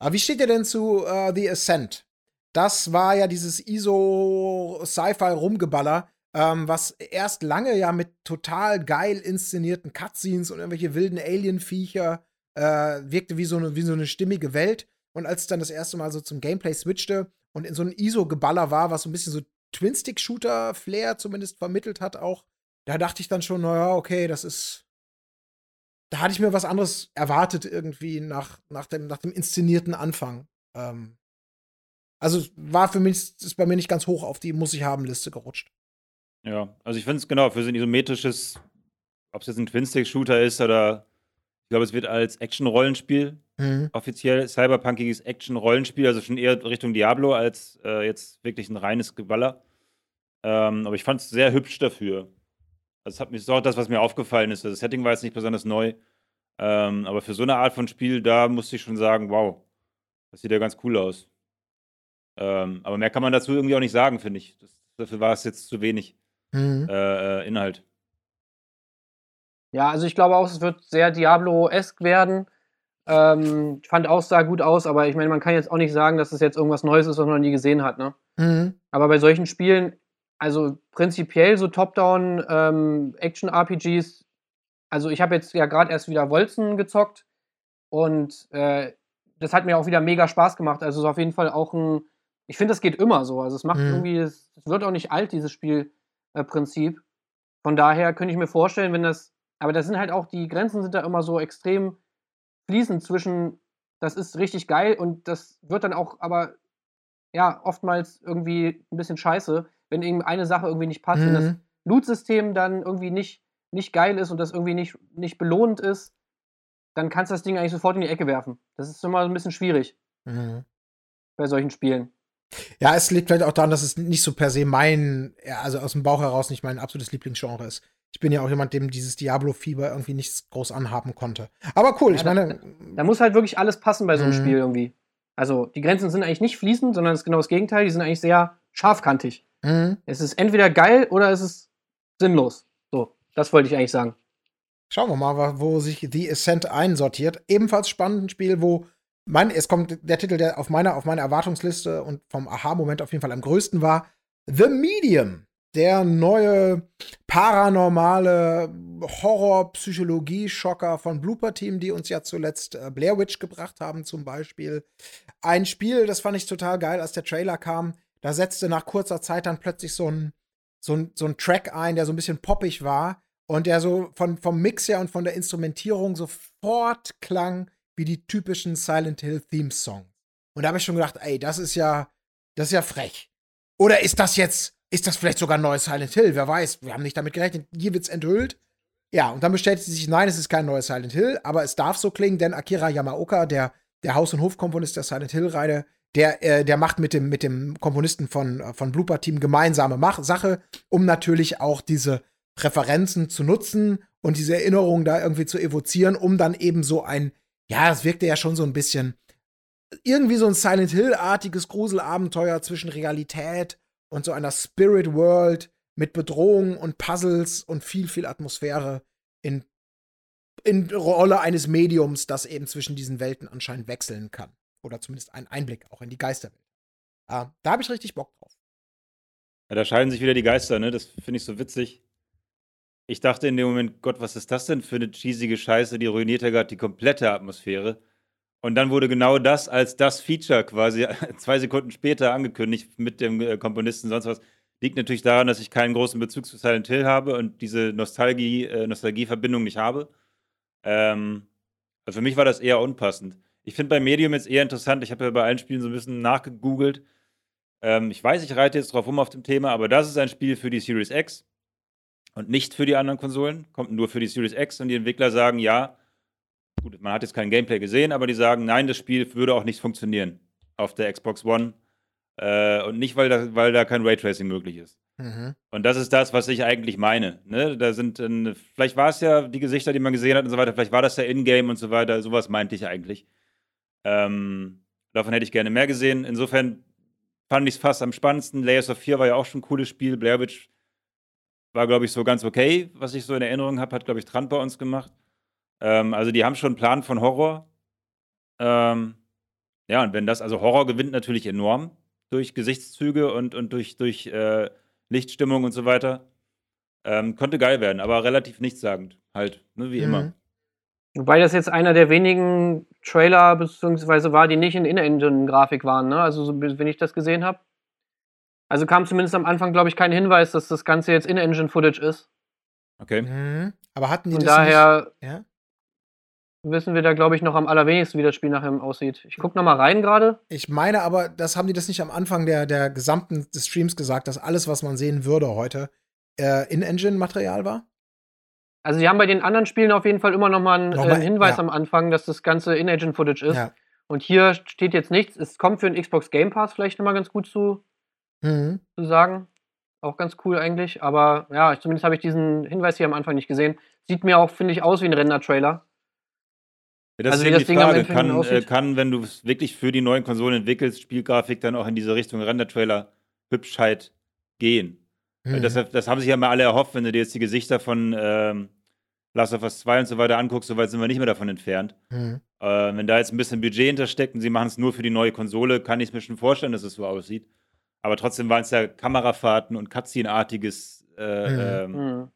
Aber wie steht ihr denn zu uh, The Ascent? Das war ja dieses ISO-Sci-Fi-Rumgeballer, ähm, was erst lange ja mit total geil inszenierten Cutscenes und irgendwelche wilden Alien-Viecher äh, wirkte wie so, eine, wie so eine stimmige Welt. Und als es dann das erste Mal so zum Gameplay switchte und in so ein ISO-Geballer war, was so ein bisschen so Twin-Stick-Shooter-Flair zumindest vermittelt hat, auch, da dachte ich dann schon, naja, okay, das ist da hatte ich mir was anderes erwartet irgendwie nach, nach, dem, nach dem inszenierten Anfang. Ähm, also war für mich, ist bei mir nicht ganz hoch auf die Muss ich haben Liste gerutscht. Ja, also ich finde es genau, für so ein isometrisches, ob es jetzt ein Twin-Stick-Shooter ist oder ich glaube, es wird als Action-Rollenspiel mhm. offiziell cyberpunkiges Action-Rollenspiel, also schon eher Richtung Diablo als äh, jetzt wirklich ein reines Geballer. Ähm, aber ich fand es sehr hübsch dafür. Das, hat mich, ist auch das, was mir aufgefallen ist. Das Setting war jetzt nicht besonders neu. Ähm, aber für so eine Art von Spiel, da musste ich schon sagen, wow, das sieht ja ganz cool aus. Ähm, aber mehr kann man dazu irgendwie auch nicht sagen, finde ich. Das, dafür war es jetzt zu wenig mhm. äh, äh Inhalt. Ja, also ich glaube auch, es wird sehr Diablo-esque werden. Ähm, ich fand auch sah gut aus, aber ich meine, man kann jetzt auch nicht sagen, dass es jetzt irgendwas Neues ist, was man noch nie gesehen hat. Ne? Mhm. Aber bei solchen Spielen, also prinzipiell so Top-Down ähm, Action-RPGs also ich habe jetzt ja gerade erst wieder Wolzen gezockt und äh, das hat mir auch wieder mega Spaß gemacht. Also es ist auf jeden Fall auch ein, ich finde, das geht immer so. Also es macht mhm. irgendwie, es, es, wird auch nicht alt, dieses Spielprinzip. Äh, Von daher könnte ich mir vorstellen, wenn das, aber das sind halt auch, die Grenzen sind da immer so extrem fließend zwischen, das ist richtig geil und das wird dann auch aber, ja, oftmals irgendwie ein bisschen scheiße, wenn eben eine Sache irgendwie nicht passt, mhm. wenn das mhm. Loot-System dann irgendwie nicht, nicht geil ist und das irgendwie nicht, nicht belohnt ist, dann kannst du das Ding eigentlich sofort in die Ecke werfen. Das ist immer ein bisschen schwierig. Mhm. Bei solchen Spielen. Ja, es liegt vielleicht auch daran, dass es nicht so per se mein, also aus dem Bauch heraus nicht mein absolutes Lieblingsgenre ist. Ich bin ja auch jemand, dem dieses Diablo-Fieber irgendwie nichts groß anhaben konnte. Aber cool, ja, ich meine. Da, da, muss halt wirklich alles passen bei so einem mhm. Spiel irgendwie. Also, die Grenzen sind eigentlich nicht fließend, sondern es ist genau das Gegenteil. Die sind eigentlich sehr scharfkantig. Mhm. Es ist entweder geil oder es ist sinnlos. So, das wollte ich eigentlich sagen. Schauen wir mal, wo sich The Ascent einsortiert. Ebenfalls spannend ein Spiel, wo mein, es kommt der Titel, der auf meiner, auf meiner Erwartungsliste und vom Aha-Moment auf jeden Fall am größten war, The Medium. Der neue paranormale Horror-Psychologie-Schocker von Blooper Team, die uns ja zuletzt äh, Blair Witch gebracht haben, zum Beispiel. Ein Spiel, das fand ich total geil, als der Trailer kam. Da setzte nach kurzer Zeit dann plötzlich so ein, so ein, so ein Track ein, der so ein bisschen poppig war und der so von, vom Mix her und von der Instrumentierung sofort klang wie die typischen Silent Hill Theme Songs. Und da habe ich schon gedacht, ey, das ist ja, das ist ja frech. Oder ist das jetzt, ist das vielleicht sogar ein neues Silent Hill? Wer weiß, wir haben nicht damit gerechnet. Hier wird's enthüllt. Ja, und dann bestätigt sich, nein, es ist kein neues Silent Hill, aber es darf so klingen, denn Akira Yamaoka, der, der Haus- und Hofkomponist der Silent Hill-Reihe, der, äh, der macht mit dem, mit dem Komponisten von, äh, von Blooper Team gemeinsame Mach Sache, um natürlich auch diese Referenzen zu nutzen und diese Erinnerungen da irgendwie zu evozieren, um dann eben so ein, ja, das wirkte ja schon so ein bisschen irgendwie so ein Silent Hill-artiges Gruselabenteuer zwischen Realität und so einer Spirit World mit Bedrohungen und Puzzles und viel, viel Atmosphäre in, in Rolle eines Mediums, das eben zwischen diesen Welten anscheinend wechseln kann. Oder zumindest einen Einblick auch in die Geisterwelt. Äh, da habe ich richtig Bock drauf. Ja, da scheiden sich wieder die Geister, ne? Das finde ich so witzig. Ich dachte in dem Moment, Gott, was ist das denn für eine cheesige Scheiße, die ruiniert ja gerade die komplette Atmosphäre. Und dann wurde genau das als das Feature quasi zwei Sekunden später angekündigt mit dem äh, Komponisten sonst was. Liegt natürlich daran, dass ich keinen großen Bezug zu Silent Hill habe und diese Nostalgie, äh, Nostalgieverbindung nicht habe. Ähm, also für mich war das eher unpassend. Ich finde bei Medium jetzt eher interessant, ich habe ja bei allen Spielen so ein bisschen nachgegoogelt. Ähm, ich weiß, ich reite jetzt drauf rum auf dem Thema, aber das ist ein Spiel für die Series X und nicht für die anderen Konsolen, kommt nur für die Series X und die Entwickler sagen, ja, gut, man hat jetzt kein Gameplay gesehen, aber die sagen, nein, das Spiel würde auch nicht funktionieren auf der Xbox One äh, und nicht, weil da, weil da kein Raytracing möglich ist. Mhm. Und das ist das, was ich eigentlich meine. Ne? Da sind, äh, vielleicht war es ja die Gesichter, die man gesehen hat und so weiter, vielleicht war das ja Ingame und so weiter, sowas meinte ich eigentlich. Ähm, davon hätte ich gerne mehr gesehen. Insofern fand ich es fast am spannendsten. Layers of 4 war ja auch schon ein cooles Spiel. Blair Witch war, glaube ich, so ganz okay, was ich so in Erinnerung habe, hat, glaube ich, Trant bei uns gemacht. Ähm, also die haben schon einen Plan von Horror. Ähm, ja, und wenn das, also Horror gewinnt natürlich enorm durch Gesichtszüge und, und durch, durch äh, Lichtstimmung und so weiter. Ähm, konnte geil werden, aber relativ nichtssagend, halt, ne, wie mhm. immer. Wobei das jetzt einer der wenigen Trailer beziehungsweise war, die nicht in In-Engine-Grafik waren, ne? Also so, wenn ich das gesehen habe. Also kam zumindest am Anfang, glaube ich, kein Hinweis, dass das Ganze jetzt In-Engine-Footage ist. Okay. Mhm. Aber hatten die Von das daher nicht? Ja? Wissen wir da, glaube ich, noch am allerwenigsten, wie das Spiel nachher aussieht. Ich gucke noch mal rein gerade. Ich meine aber, das haben die das nicht am Anfang der, der gesamten des Streams gesagt, dass alles, was man sehen würde heute, äh, In-Engine-Material war? Also, die haben bei den anderen Spielen auf jeden Fall immer noch mal einen, noch mal, äh, Hinweis ja. am Anfang, dass das Ganze In-Engine-Footage ist. Ja. Und hier steht jetzt nichts. Es kommt für den Xbox Game Pass vielleicht noch mal ganz gut zu, mhm. zu sagen. Auch ganz cool eigentlich. Aber ja, zumindest habe ich diesen Hinweis hier am Anfang nicht gesehen. Sieht mir auch, finde ich, aus wie ein Render-Trailer. Ja, das also ist eben die Frage. Kann, äh, kann, wenn du es wirklich für die neuen Konsolen entwickelst, Spielgrafik dann auch in diese Richtung Render-Trailer Hübschheit gehen? Mhm. Das, das, haben sich ja mal alle erhofft, wenn du dir jetzt die Gesichter von ähm, Last of Us 2 und so weiter anguckst, so weit sind wir nicht mehr davon entfernt. Mhm. Äh, wenn da jetzt ein bisschen Budget hintersteckt und sie machen es nur für die neue Konsole, kann ich es mir schon vorstellen, dass es so aussieht. Aber trotzdem waren es ja Kamerafahrten und Cutscene-artiges äh, mhm. ähm, mhm.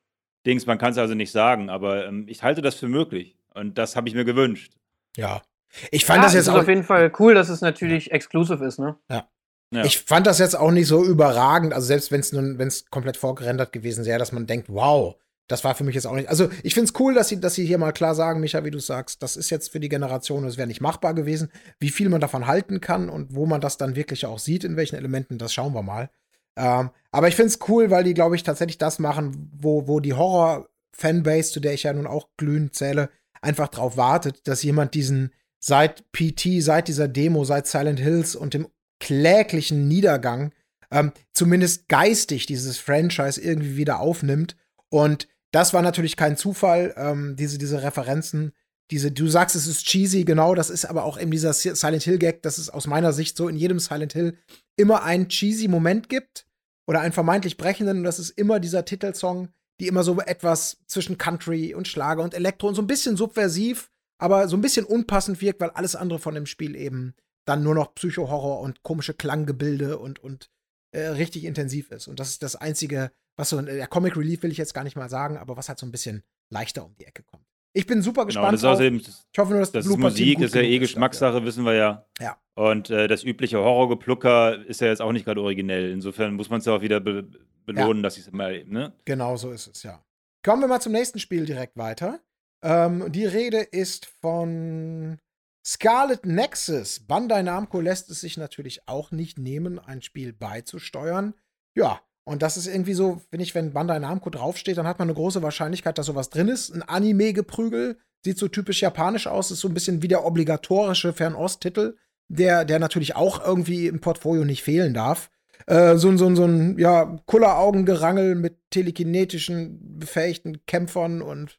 Dings, man kann es also nicht sagen, aber ähm, ich halte das für möglich. Und das habe ich mir gewünscht. Ja. Ich fand ja, das jetzt ist auch. auf jeden Fall cool, dass es natürlich exclusive ist, ne? Ja. Ja. Ich fand das jetzt auch nicht so überragend, also selbst wenn es nun, wenn es komplett vorgerendert gewesen wäre, dass man denkt, wow, das war für mich jetzt auch nicht. Also ich finde es cool, dass sie, dass sie hier mal klar sagen, Micha, wie du sagst, das ist jetzt für die Generation, es wäre nicht machbar gewesen. Wie viel man davon halten kann und wo man das dann wirklich auch sieht, in welchen Elementen, das schauen wir mal. Ähm, aber ich finde es cool, weil die, glaube ich, tatsächlich das machen, wo, wo die Horror-Fanbase, zu der ich ja nun auch glühend zähle, einfach drauf wartet, dass jemand diesen seit PT, seit dieser Demo, seit Silent Hills und dem kläglichen Niedergang ähm, zumindest geistig dieses Franchise irgendwie wieder aufnimmt. Und das war natürlich kein Zufall, ähm, diese, diese Referenzen. Diese, du sagst, es ist cheesy, genau, das ist aber auch eben dieser Silent Hill-Gag, dass es aus meiner Sicht so in jedem Silent Hill immer einen cheesy Moment gibt oder einen vermeintlich brechenden, und das ist immer dieser Titelsong, die immer so etwas zwischen Country und Schlager und Elektro und so ein bisschen subversiv, aber so ein bisschen unpassend wirkt, weil alles andere von dem Spiel eben dann nur noch Psycho-Horror und komische Klanggebilde und, und äh, richtig intensiv ist. Und das ist das Einzige, was so, der Comic Relief will ich jetzt gar nicht mal sagen, aber was halt so ein bisschen leichter um die Ecke kommt. Ich bin super Genau, gespannt. das ist außerdem, ich hoffe nur, dass das ist Blooper Team Musik, gut ist ja eh. Geschmackssache, wissen wir ja. Ja. Und äh, das übliche Horrorgeplucker ist ja jetzt auch nicht gerade originell. Insofern muss man es ja auch wieder be belohnen, dass ich es mal, ne? Genau so ist es, ja. Kommen wir mal zum nächsten Spiel direkt weiter. Ähm, die Rede ist von Scarlet Nexus. Bandai Namco lässt es sich natürlich auch nicht nehmen, ein Spiel beizusteuern. Ja, und das ist irgendwie so, finde ich, wenn Bandai Namco draufsteht, dann hat man eine große Wahrscheinlichkeit, dass sowas drin ist. Ein Anime-Geprügel sieht so typisch japanisch aus, ist so ein bisschen wie der obligatorische Fernost-Titel, der, der natürlich auch irgendwie im Portfolio nicht fehlen darf. Äh, so, ein- so, so ein, ja, Kulleraugengerangel mit telekinetischen, befähigten Kämpfern und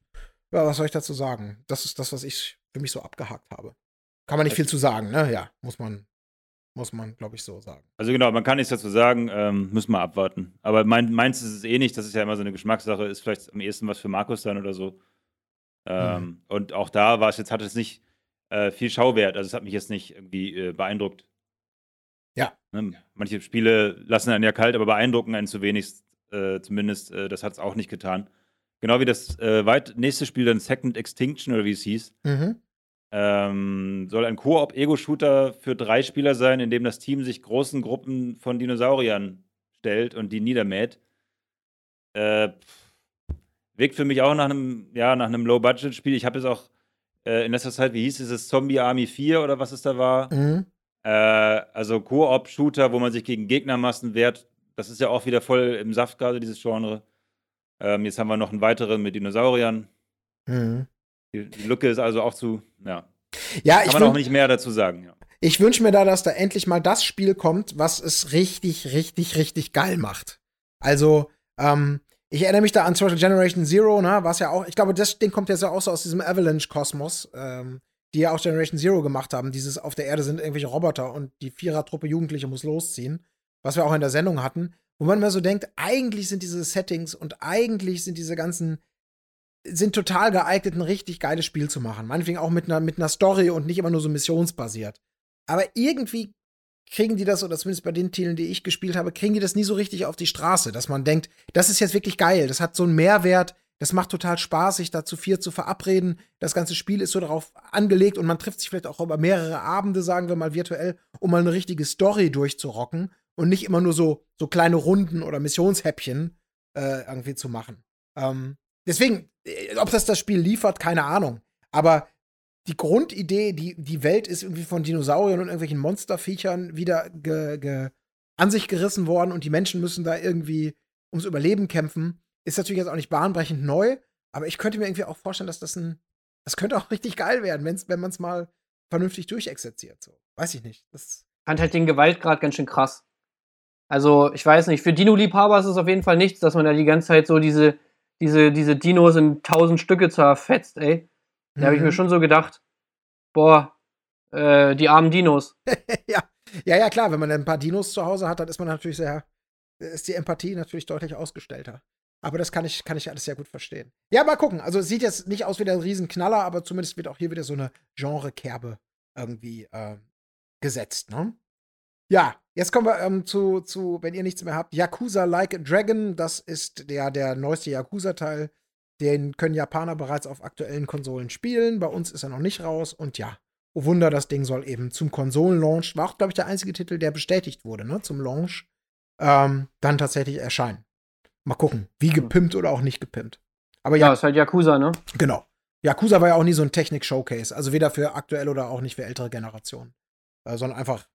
ja, was soll ich dazu sagen? Das ist das, was ich für mich so abgehakt habe. Kann man nicht viel zu sagen, ne? Ja, muss man, muss man, glaube ich, so sagen. Also genau, man kann nichts dazu sagen, ähm, müssen wir abwarten. Aber mein, meins ist es eh nicht, das ist ja immer so eine Geschmackssache, ist vielleicht am ehesten was für Markus dann oder so. Ähm, Mhm. Und auch da war es jetzt, hat es nicht äh, viel Schauwert, also es hat mich jetzt nicht irgendwie äh, beeindruckt. Ja. Ne? Manche Spiele lassen einen ja kalt, aber beeindrucken einen zu wenig, äh, zumindest, äh, das hat es auch nicht getan. Genau wie das äh, weit nächste Spiel, dann Second Extinction oder wie es hieß, Mhm. Ähm, soll ein Koop-Ego-Shooter für drei Spieler sein, in dem das Team sich großen Gruppen von Dinosauriern stellt und die niedermäht. Äh, wirkt für mich auch nach einem, ja, nach einem Low-Budget-Spiel. Ich habe jetzt auch äh, in letzter Zeit, wie hieß es, Zombie Army 4 oder was es da war? Mhm. Äh, also Koop-Shooter, wo man sich gegen Gegnermassen wehrt. Das ist ja auch wieder voll im Saft gerade, dieses Genre. Ähm, jetzt haben wir noch einen weiteren mit Dinosauriern. Mhm. Die, die Lücke ist also auch zu, ja. Ja, Kann ich, man auch nicht mehr dazu sagen, ja. ich wünsche mir da, dass da endlich mal das Spiel kommt, was es richtig, richtig, richtig geil macht. Also, ähm, ich erinnere mich da an zum Beispiel Generation Zero, ne, was ja auch, ich glaube, das Ding kommt jetzt ja auch so aus diesem Avalanche-Kosmos, ähm, die ja auch Generation Zero gemacht haben. Dieses auf der Erde sind irgendwelche Roboter und die Vierertruppe Jugendliche muss losziehen, was wir auch in der Sendung hatten, wo man immer so denkt, eigentlich sind diese Settings und eigentlich sind diese ganzen sind total geeignet, ein richtig geiles Spiel zu machen. Meinetwegen auch mit einer, mit einer Story und nicht immer nur so missionsbasiert. Aber irgendwie kriegen die das, oder zumindest bei den Titeln, die ich gespielt habe, kriegen die das nie so richtig auf die Straße, dass man denkt, das ist jetzt wirklich geil, das hat so einen Mehrwert, das macht total Spaß, sich da zu vier zu verabreden. Das ganze Spiel ist so darauf angelegt und man trifft sich vielleicht auch über mehrere Abende, sagen wir mal virtuell, um mal eine richtige Story durchzurocken und nicht immer nur so, so kleine Runden oder Missionshäppchen äh, irgendwie zu machen. Ähm, deswegen, äh, ob das das Spiel liefert, keine Ahnung. Aber die Grundidee, die, die Welt ist irgendwie von Dinosauriern und irgendwelchen Monsterviechern wieder ge, ge, an sich gerissen worden und die Menschen müssen da irgendwie ums Überleben kämpfen. Ist natürlich jetzt auch nicht bahnbrechend neu, aber ich könnte mir irgendwie auch vorstellen, dass das ein, das könnte auch richtig geil werden, wenn's, wenn man es mal vernünftig durchexerziert. So. Weiß ich nicht. Das, fand halt den Gewaltgrad ganz schön krass. Also, ich weiß nicht, für Dino-Liebhaber ist es auf jeden Fall nichts, dass man da die ganze Zeit so diese, diese, diese Dinos in tausend Stücke zerfetzt, ey. Da habe ich mir Mhm. schon so gedacht, boah, äh, die armen Dinos. ja. ja, ja, klar, wenn man ein paar Dinos zu Hause hat, dann ist man natürlich sehr, ist die Empathie natürlich deutlich ausgestellter. Aber das kann ich, kann ich alles sehr gut verstehen. Ja, mal gucken. Also es sieht jetzt nicht aus wie der Riesenknaller, aber zumindest wird auch hier wieder so eine Genre-Kerbe irgendwie äh, gesetzt, ne? Ja, jetzt kommen wir ähm, zu, zu, wenn ihr nichts mehr habt, Yakuza Like a Dragon. Das ist der, der neueste Yakuza-Teil. Den können Japaner bereits auf aktuellen Konsolen spielen. Bei uns ist er noch nicht raus. Und ja, oh Wunder, das Ding soll eben zum Konsolenlaunch, war auch, glaube ich, der einzige Titel, der bestätigt wurde, ne, zum Launch, ähm, dann tatsächlich erscheinen. Mal gucken, wie gepimpt oder auch nicht gepimpt. Aber ja, ja, ist halt Yakuza, ne? Genau. Yakuza war ja auch nie so ein Technik-Showcase, also weder für aktuell oder auch nicht für ältere Generationen, äh, sondern einfach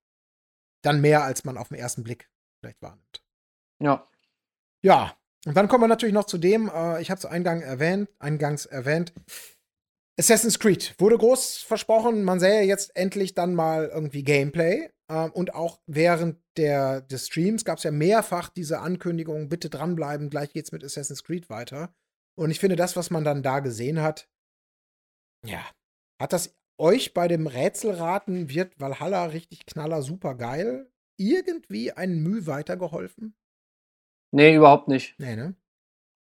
dann mehr, als man auf den ersten Blick vielleicht wahrnimmt. Ja. Ja, und dann kommen wir natürlich noch zu dem, äh, ich habe es eingang erwähnt, eingangs erwähnt, Assassin's Creed wurde groß versprochen, man sähe jetzt endlich dann mal irgendwie Gameplay. Äh, und auch während der, des Streams gab es ja mehrfach diese Ankündigung, bitte dranbleiben, gleich geht's mit Assassin's Creed weiter. Und ich finde, das, was man dann da gesehen hat, ja, hat das euch bei dem Rätselraten, wird Valhalla richtig knaller super geil, irgendwie ein Mühe weitergeholfen? Nee, überhaupt nicht. Nee, ne?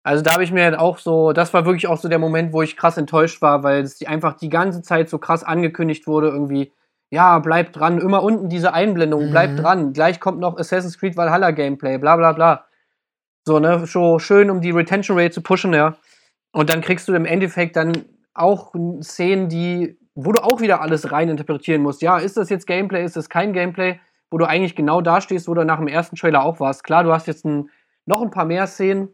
Also da habe ich mir auch so, das war wirklich auch so der Moment, wo ich krass enttäuscht war, weil es einfach die ganze Zeit so krass angekündigt wurde, irgendwie, ja, bleibt dran, immer unten diese Einblendung, mhm. bleibt dran, gleich kommt noch Assassin's Creed Valhalla Gameplay, bla bla bla. So, ne, so schön, um die Retention Rate zu pushen, ja. Und dann kriegst du im Endeffekt dann auch Szenen, die, wo du auch wieder alles rein interpretieren musst. Ja, ist das jetzt Gameplay, ist das kein Gameplay, wo du eigentlich genau da stehst, wo du nach dem ersten Trailer auch warst. Klar, du hast jetzt ein, noch ein paar mehr Szenen,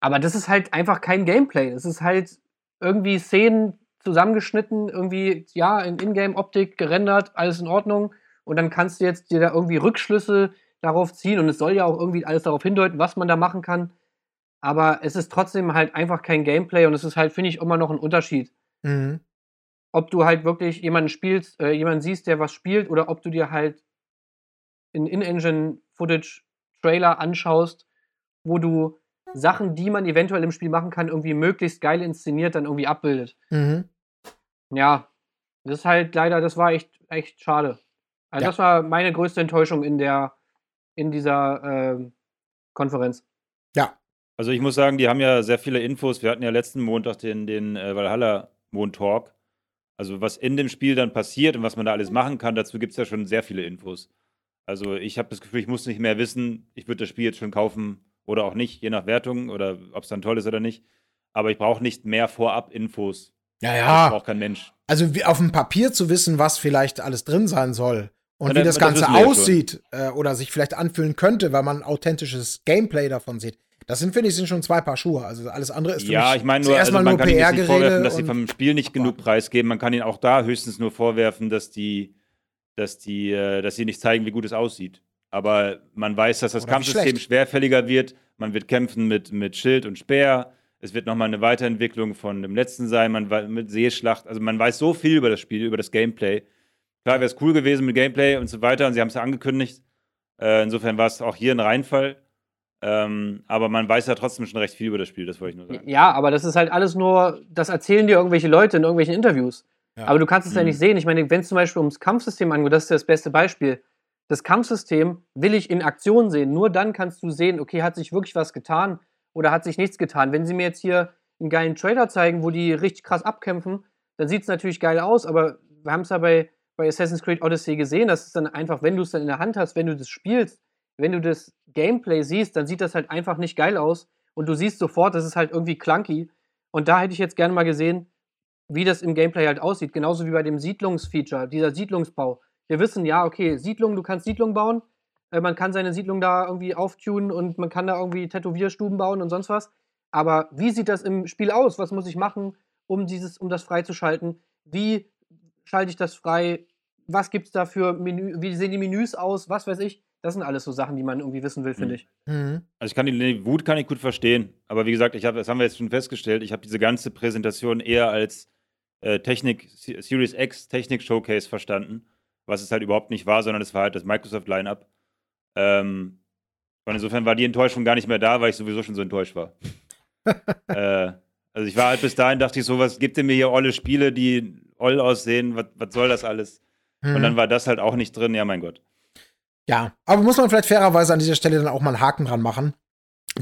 aber das ist halt einfach kein Gameplay. Es ist halt irgendwie Szenen zusammengeschnitten, irgendwie, ja, in Ingame-Optik gerendert, alles in Ordnung. Und dann kannst du jetzt dir da irgendwie Rückschlüsse darauf ziehen. Und es soll ja auch irgendwie alles darauf hindeuten, was man da machen kann. Aber es ist trotzdem halt einfach kein Gameplay und es ist halt, finde ich, immer noch ein Unterschied. Mhm. Ob du halt wirklich jemanden spielst, äh, jemanden siehst, der was spielt, oder ob du dir halt in In-Engine-Footage-Trailer anschaust, wo du Sachen, die man eventuell im Spiel machen kann, irgendwie möglichst geil inszeniert, dann irgendwie abbildet. Mhm. Ja, das ist halt leider, das war echt, echt schade. Also ja. das war meine größte Enttäuschung in der, in dieser äh, Konferenz. Ja. Also ich muss sagen, die haben ja sehr viele Infos. Wir hatten ja letzten Montag den, den äh, Valhalla Mond Talk. Also was in dem Spiel dann passiert und was man da alles machen kann, dazu gibt es ja schon sehr viele Infos. Also ich habe das Gefühl, ich muss nicht mehr wissen. Ich würde das Spiel jetzt schon kaufen, oder auch nicht, je nach Wertung oder ob es dann toll ist oder nicht. Aber ich brauche nicht mehr Vorab-Infos. Ja, ja. Das braucht kein Mensch. Also wie auf dem Papier zu wissen, was vielleicht alles drin sein soll und ja, wie das Ganze aussieht äh, oder sich vielleicht anfühlen könnte, weil man authentisches Gameplay davon sieht. Das sind, finde ich, sind schon zwei Paar Schuhe. Also alles andere ist für Ja, ich meine nur, also man nur kann ihnen nicht vorwerfen, dass sie vom Spiel nicht genug preisgeben. Man kann ihnen auch da höchstens nur vorwerfen, dass die, dass die, äh, dass sie nicht zeigen, wie gut es aussieht. Aber man weiß, dass das Oder Kampfsystem schwerfälliger wird. Man wird kämpfen mit, mit Schild und Speer. Es wird nochmal eine Weiterentwicklung von dem letzten sein. Man mit Seeschlacht. Also man weiß so viel über das Spiel, über das Gameplay. Klar wäre es cool gewesen mit Gameplay und so weiter. Und sie haben es ja angekündigt. Äh, insofern war es auch hier ein Reinfall. Ähm, aber man weiß ja trotzdem schon recht viel über das Spiel, das wollte ich nur sagen. Ja, aber das ist halt alles nur, das erzählen dir irgendwelche Leute in irgendwelchen Interviews. Ja. Aber du kannst es mhm. ja nicht sehen. Ich meine, wenn es zum Beispiel ums Kampfsystem angeht, das ist das beste Beispiel das Kampfsystem will ich in Aktion sehen. Nur dann kannst du sehen, okay, hat sich wirklich was getan oder hat sich nichts getan. Wenn sie mir jetzt hier einen geilen Trailer zeigen, wo die richtig krass abkämpfen, dann sieht es natürlich geil aus, aber wir haben es ja bei, bei Assassin's Creed Odyssey gesehen, dass es dann einfach, wenn du es dann in der Hand hast, wenn du das spielst, wenn du das Gameplay siehst, dann sieht das halt einfach nicht geil aus und du siehst sofort, das ist halt irgendwie clunky. Und da hätte ich jetzt gerne mal gesehen, wie das im Gameplay halt aussieht. Genauso wie bei dem Siedlungsfeature, dieser Siedlungsbau wir wissen, ja, okay, Siedlung, du kannst Siedlung bauen, äh, man kann seine Siedlung da irgendwie auftunen und man kann da irgendwie Tätowierstuben bauen und sonst was. Aber wie sieht das im Spiel aus? Was muss ich machen, um dieses, um das freizuschalten? Wie schalte ich das frei? Was gibt es da für Menü? Wie sehen die Menüs aus? Was weiß ich? Das sind alles so Sachen, die man irgendwie wissen will, finde mhm. ich. Mhm. Also ich kann die Wut kann ich gut verstehen, aber wie gesagt, ich habe, das haben wir jetzt schon festgestellt, ich habe diese ganze Präsentation eher als äh, Technik Series X Technik Showcase verstanden was es halt überhaupt nicht war, sondern es war halt das Microsoft-Line-Up. Ähm, und insofern war die Enttäuschung gar nicht mehr da, weil ich sowieso schon so enttäuscht war. äh, also ich war halt bis dahin, dachte ich so, was gibt ihr mir hier olle Spiele, die oll aussehen, was, was soll das alles? Mhm. Und dann war das halt auch nicht drin, ja mein Gott. Ja, aber muss man vielleicht fairerweise an dieser Stelle dann auch mal einen Haken dran machen.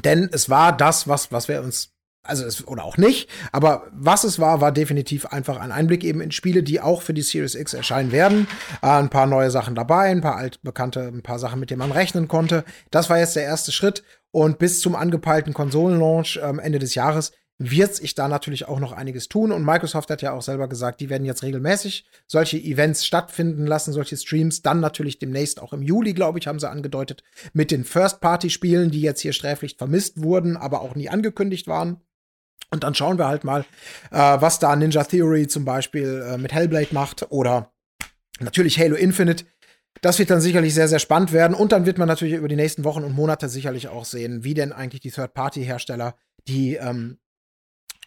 Denn es war das, was, was wir uns also es, oder auch nicht, aber was es war, war definitiv einfach ein Einblick eben in Spiele, die auch für die Series X erscheinen werden. Äh, ein paar neue Sachen dabei, ein paar altbekannte, ein paar Sachen, mit denen man rechnen konnte. Das war jetzt der erste Schritt und bis zum angepeilten Konsolenlaunch ähm, Ende des Jahres wird sich da natürlich auch noch einiges tun. Und Microsoft hat ja auch selber gesagt, die werden jetzt regelmäßig solche Events stattfinden lassen, solche Streams. Dann natürlich demnächst auch im Juli, glaube ich, haben sie angedeutet, mit den First-Party-Spielen, die jetzt hier sträflich vermisst wurden, aber auch nie angekündigt waren. Und dann schauen wir halt mal, äh, was da Ninja Theory zum Beispiel äh, mit Hellblade macht oder natürlich Halo Infinite. Das wird dann sicherlich sehr, sehr spannend werden. Und dann wird man natürlich über die nächsten Wochen und Monate sicherlich auch sehen, wie denn eigentlich die Third-Party-Hersteller die ähm,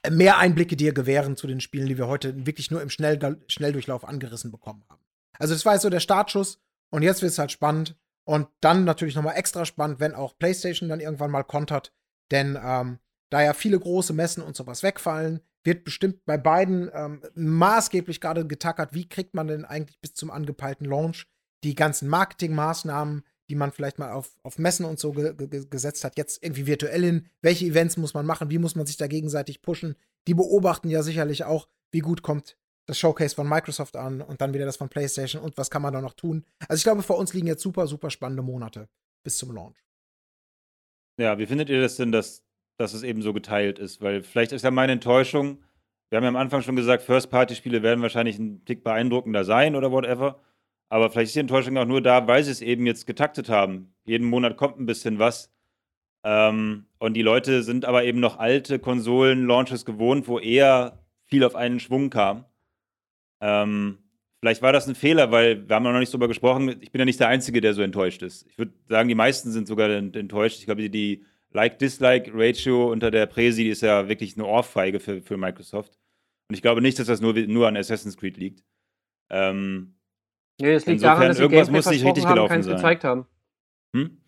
mehr Einblicke dir gewähren zu den Spielen, die wir heute wirklich nur im Schnell Schnelldurchlauf angerissen bekommen haben. Also das war jetzt so der Startschuss und jetzt wird es halt spannend und dann natürlich noch mal extra spannend, wenn auch PlayStation dann irgendwann mal kontert, denn ähm, da ja viele große Messen und sowas wegfallen, wird bestimmt bei beiden ähm, maßgeblich gerade getackert, wie kriegt man denn eigentlich bis zum angepeilten Launch die ganzen Marketingmaßnahmen, die man vielleicht mal auf, auf Messen und so ge ge gesetzt hat, jetzt irgendwie virtuell hin. Welche Events muss man machen? Wie muss man sich da gegenseitig pushen? Die beobachten ja sicherlich auch, wie gut kommt das Showcase von Microsoft an und dann wieder das von PlayStation und was kann man da noch tun. Also ich glaube, vor uns liegen jetzt super, super spannende Monate bis zum Launch. Ja, wie findet ihr das denn, dass, dass es eben so geteilt ist? Weil vielleicht ist ja meine Enttäuschung, wir haben ja am Anfang schon gesagt, First-Party-Spiele werden wahrscheinlich ein Tick beeindruckender sein oder whatever. Aber vielleicht ist die Enttäuschung auch nur da, weil sie es eben jetzt getaktet haben. Jeden Monat kommt ein bisschen was. Ähm, und die Leute sind aber eben noch alte Konsolen-Launches gewohnt, wo eher viel auf einen Schwung kam. Ähm, vielleicht war das ein Fehler, weil wir haben noch nicht drüber gesprochen. Ich bin ja nicht der Einzige, der so enttäuscht ist. Ich würde sagen, die meisten sind sogar enttäuscht. Ich glaube, die Like-Dislike-Ratio unter der Präsi ist ja wirklich eine Ohrfeige für, für Microsoft. Und ich glaube nicht, dass das nur, nur an Assassin's Creed liegt. Ähm, Nee, es liegt Insofern, daran, dass sie irgendwas Gameplay muss nicht richtig gelaufen keins sein. gezeigt haben. Hm?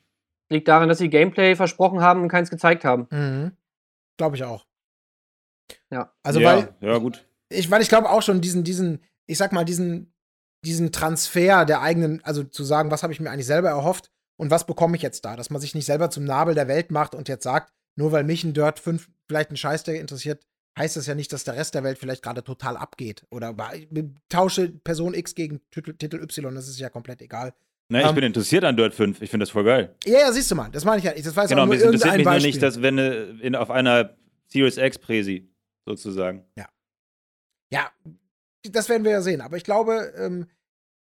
Liegt daran, dass sie Gameplay versprochen haben und keins gezeigt haben. Mhm. Glaube ich auch. Ja. Also, ja, weil. Ja, gut. Ich, weil ich glaube auch schon diesen, diesen, ich sag mal, diesen, diesen Transfer der eigenen, also zu sagen, was habe ich mir eigentlich selber erhofft und was bekomme ich jetzt da? Dass man sich nicht selber zum Nabel der Welt macht und jetzt sagt, nur weil mich ein Dirt 5 vielleicht ein Scheiß, der interessiert, heißt das ja nicht, dass der Rest der Welt vielleicht gerade total abgeht. Oder tausche Person X gegen Titel, Titel Y, das ist ja komplett egal. Na, ich um, bin interessiert an Dirt 5. Ich finde das voll geil. Ja, ja, siehst du mal. Das meine ich ja. Das weiß genau, auch nur es interessiert mich Beispiel. nur nicht, dass wenn in, auf einer Series X Präsi sozusagen. Ja. Ja, das werden wir ja sehen. Aber ich glaube, ähm,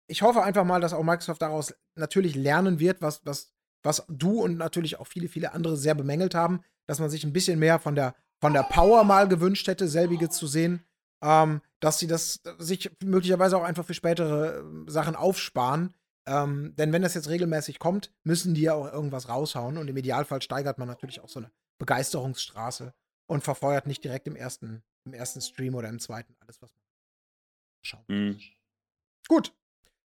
ich hoffe einfach mal, dass auch Microsoft daraus natürlich lernen wird, was, was, was du und natürlich auch viele, viele andere sehr bemängelt haben, dass man sich ein bisschen mehr von der von der Power mal gewünscht hätte, selbige zu sehen, ähm, dass sie das sich möglicherweise auch einfach für spätere äh, Sachen aufsparen. Ähm, denn wenn das jetzt regelmäßig kommt, müssen die ja auch irgendwas raushauen. Und im Idealfall steigert man natürlich auch so eine Begeisterungsstraße und verfeuert nicht direkt im ersten, im ersten Stream oder im zweiten alles, was man schaut. Mhm. Gut.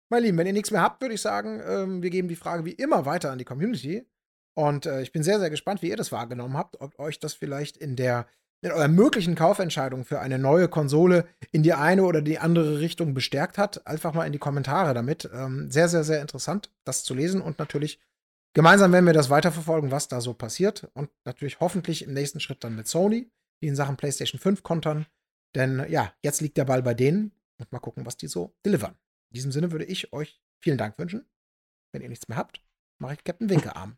Meine Lieben, wenn ihr nichts mehr habt, würde ich sagen, ähm, wir geben die Frage wie immer weiter an die Community. Und äh, ich bin sehr, sehr gespannt, wie ihr das wahrgenommen habt, ob euch das vielleicht in der in eurer möglichen Kaufentscheidung für eine neue Konsole in die eine oder die andere Richtung bestärkt hat. Einfach mal in die Kommentare damit. Ähm, sehr, sehr, sehr interessant, das zu lesen und natürlich gemeinsam werden wir das weiterverfolgen, was da so passiert und natürlich hoffentlich im nächsten Schritt dann mit Sony, die in Sachen PlayStation 5 kontern. Denn ja, jetzt liegt der Ball bei denen und mal gucken, was die so delivern. In diesem Sinne würde ich euch vielen Dank wünschen. Wenn ihr nichts mehr habt, mache ich Captain Winkearm.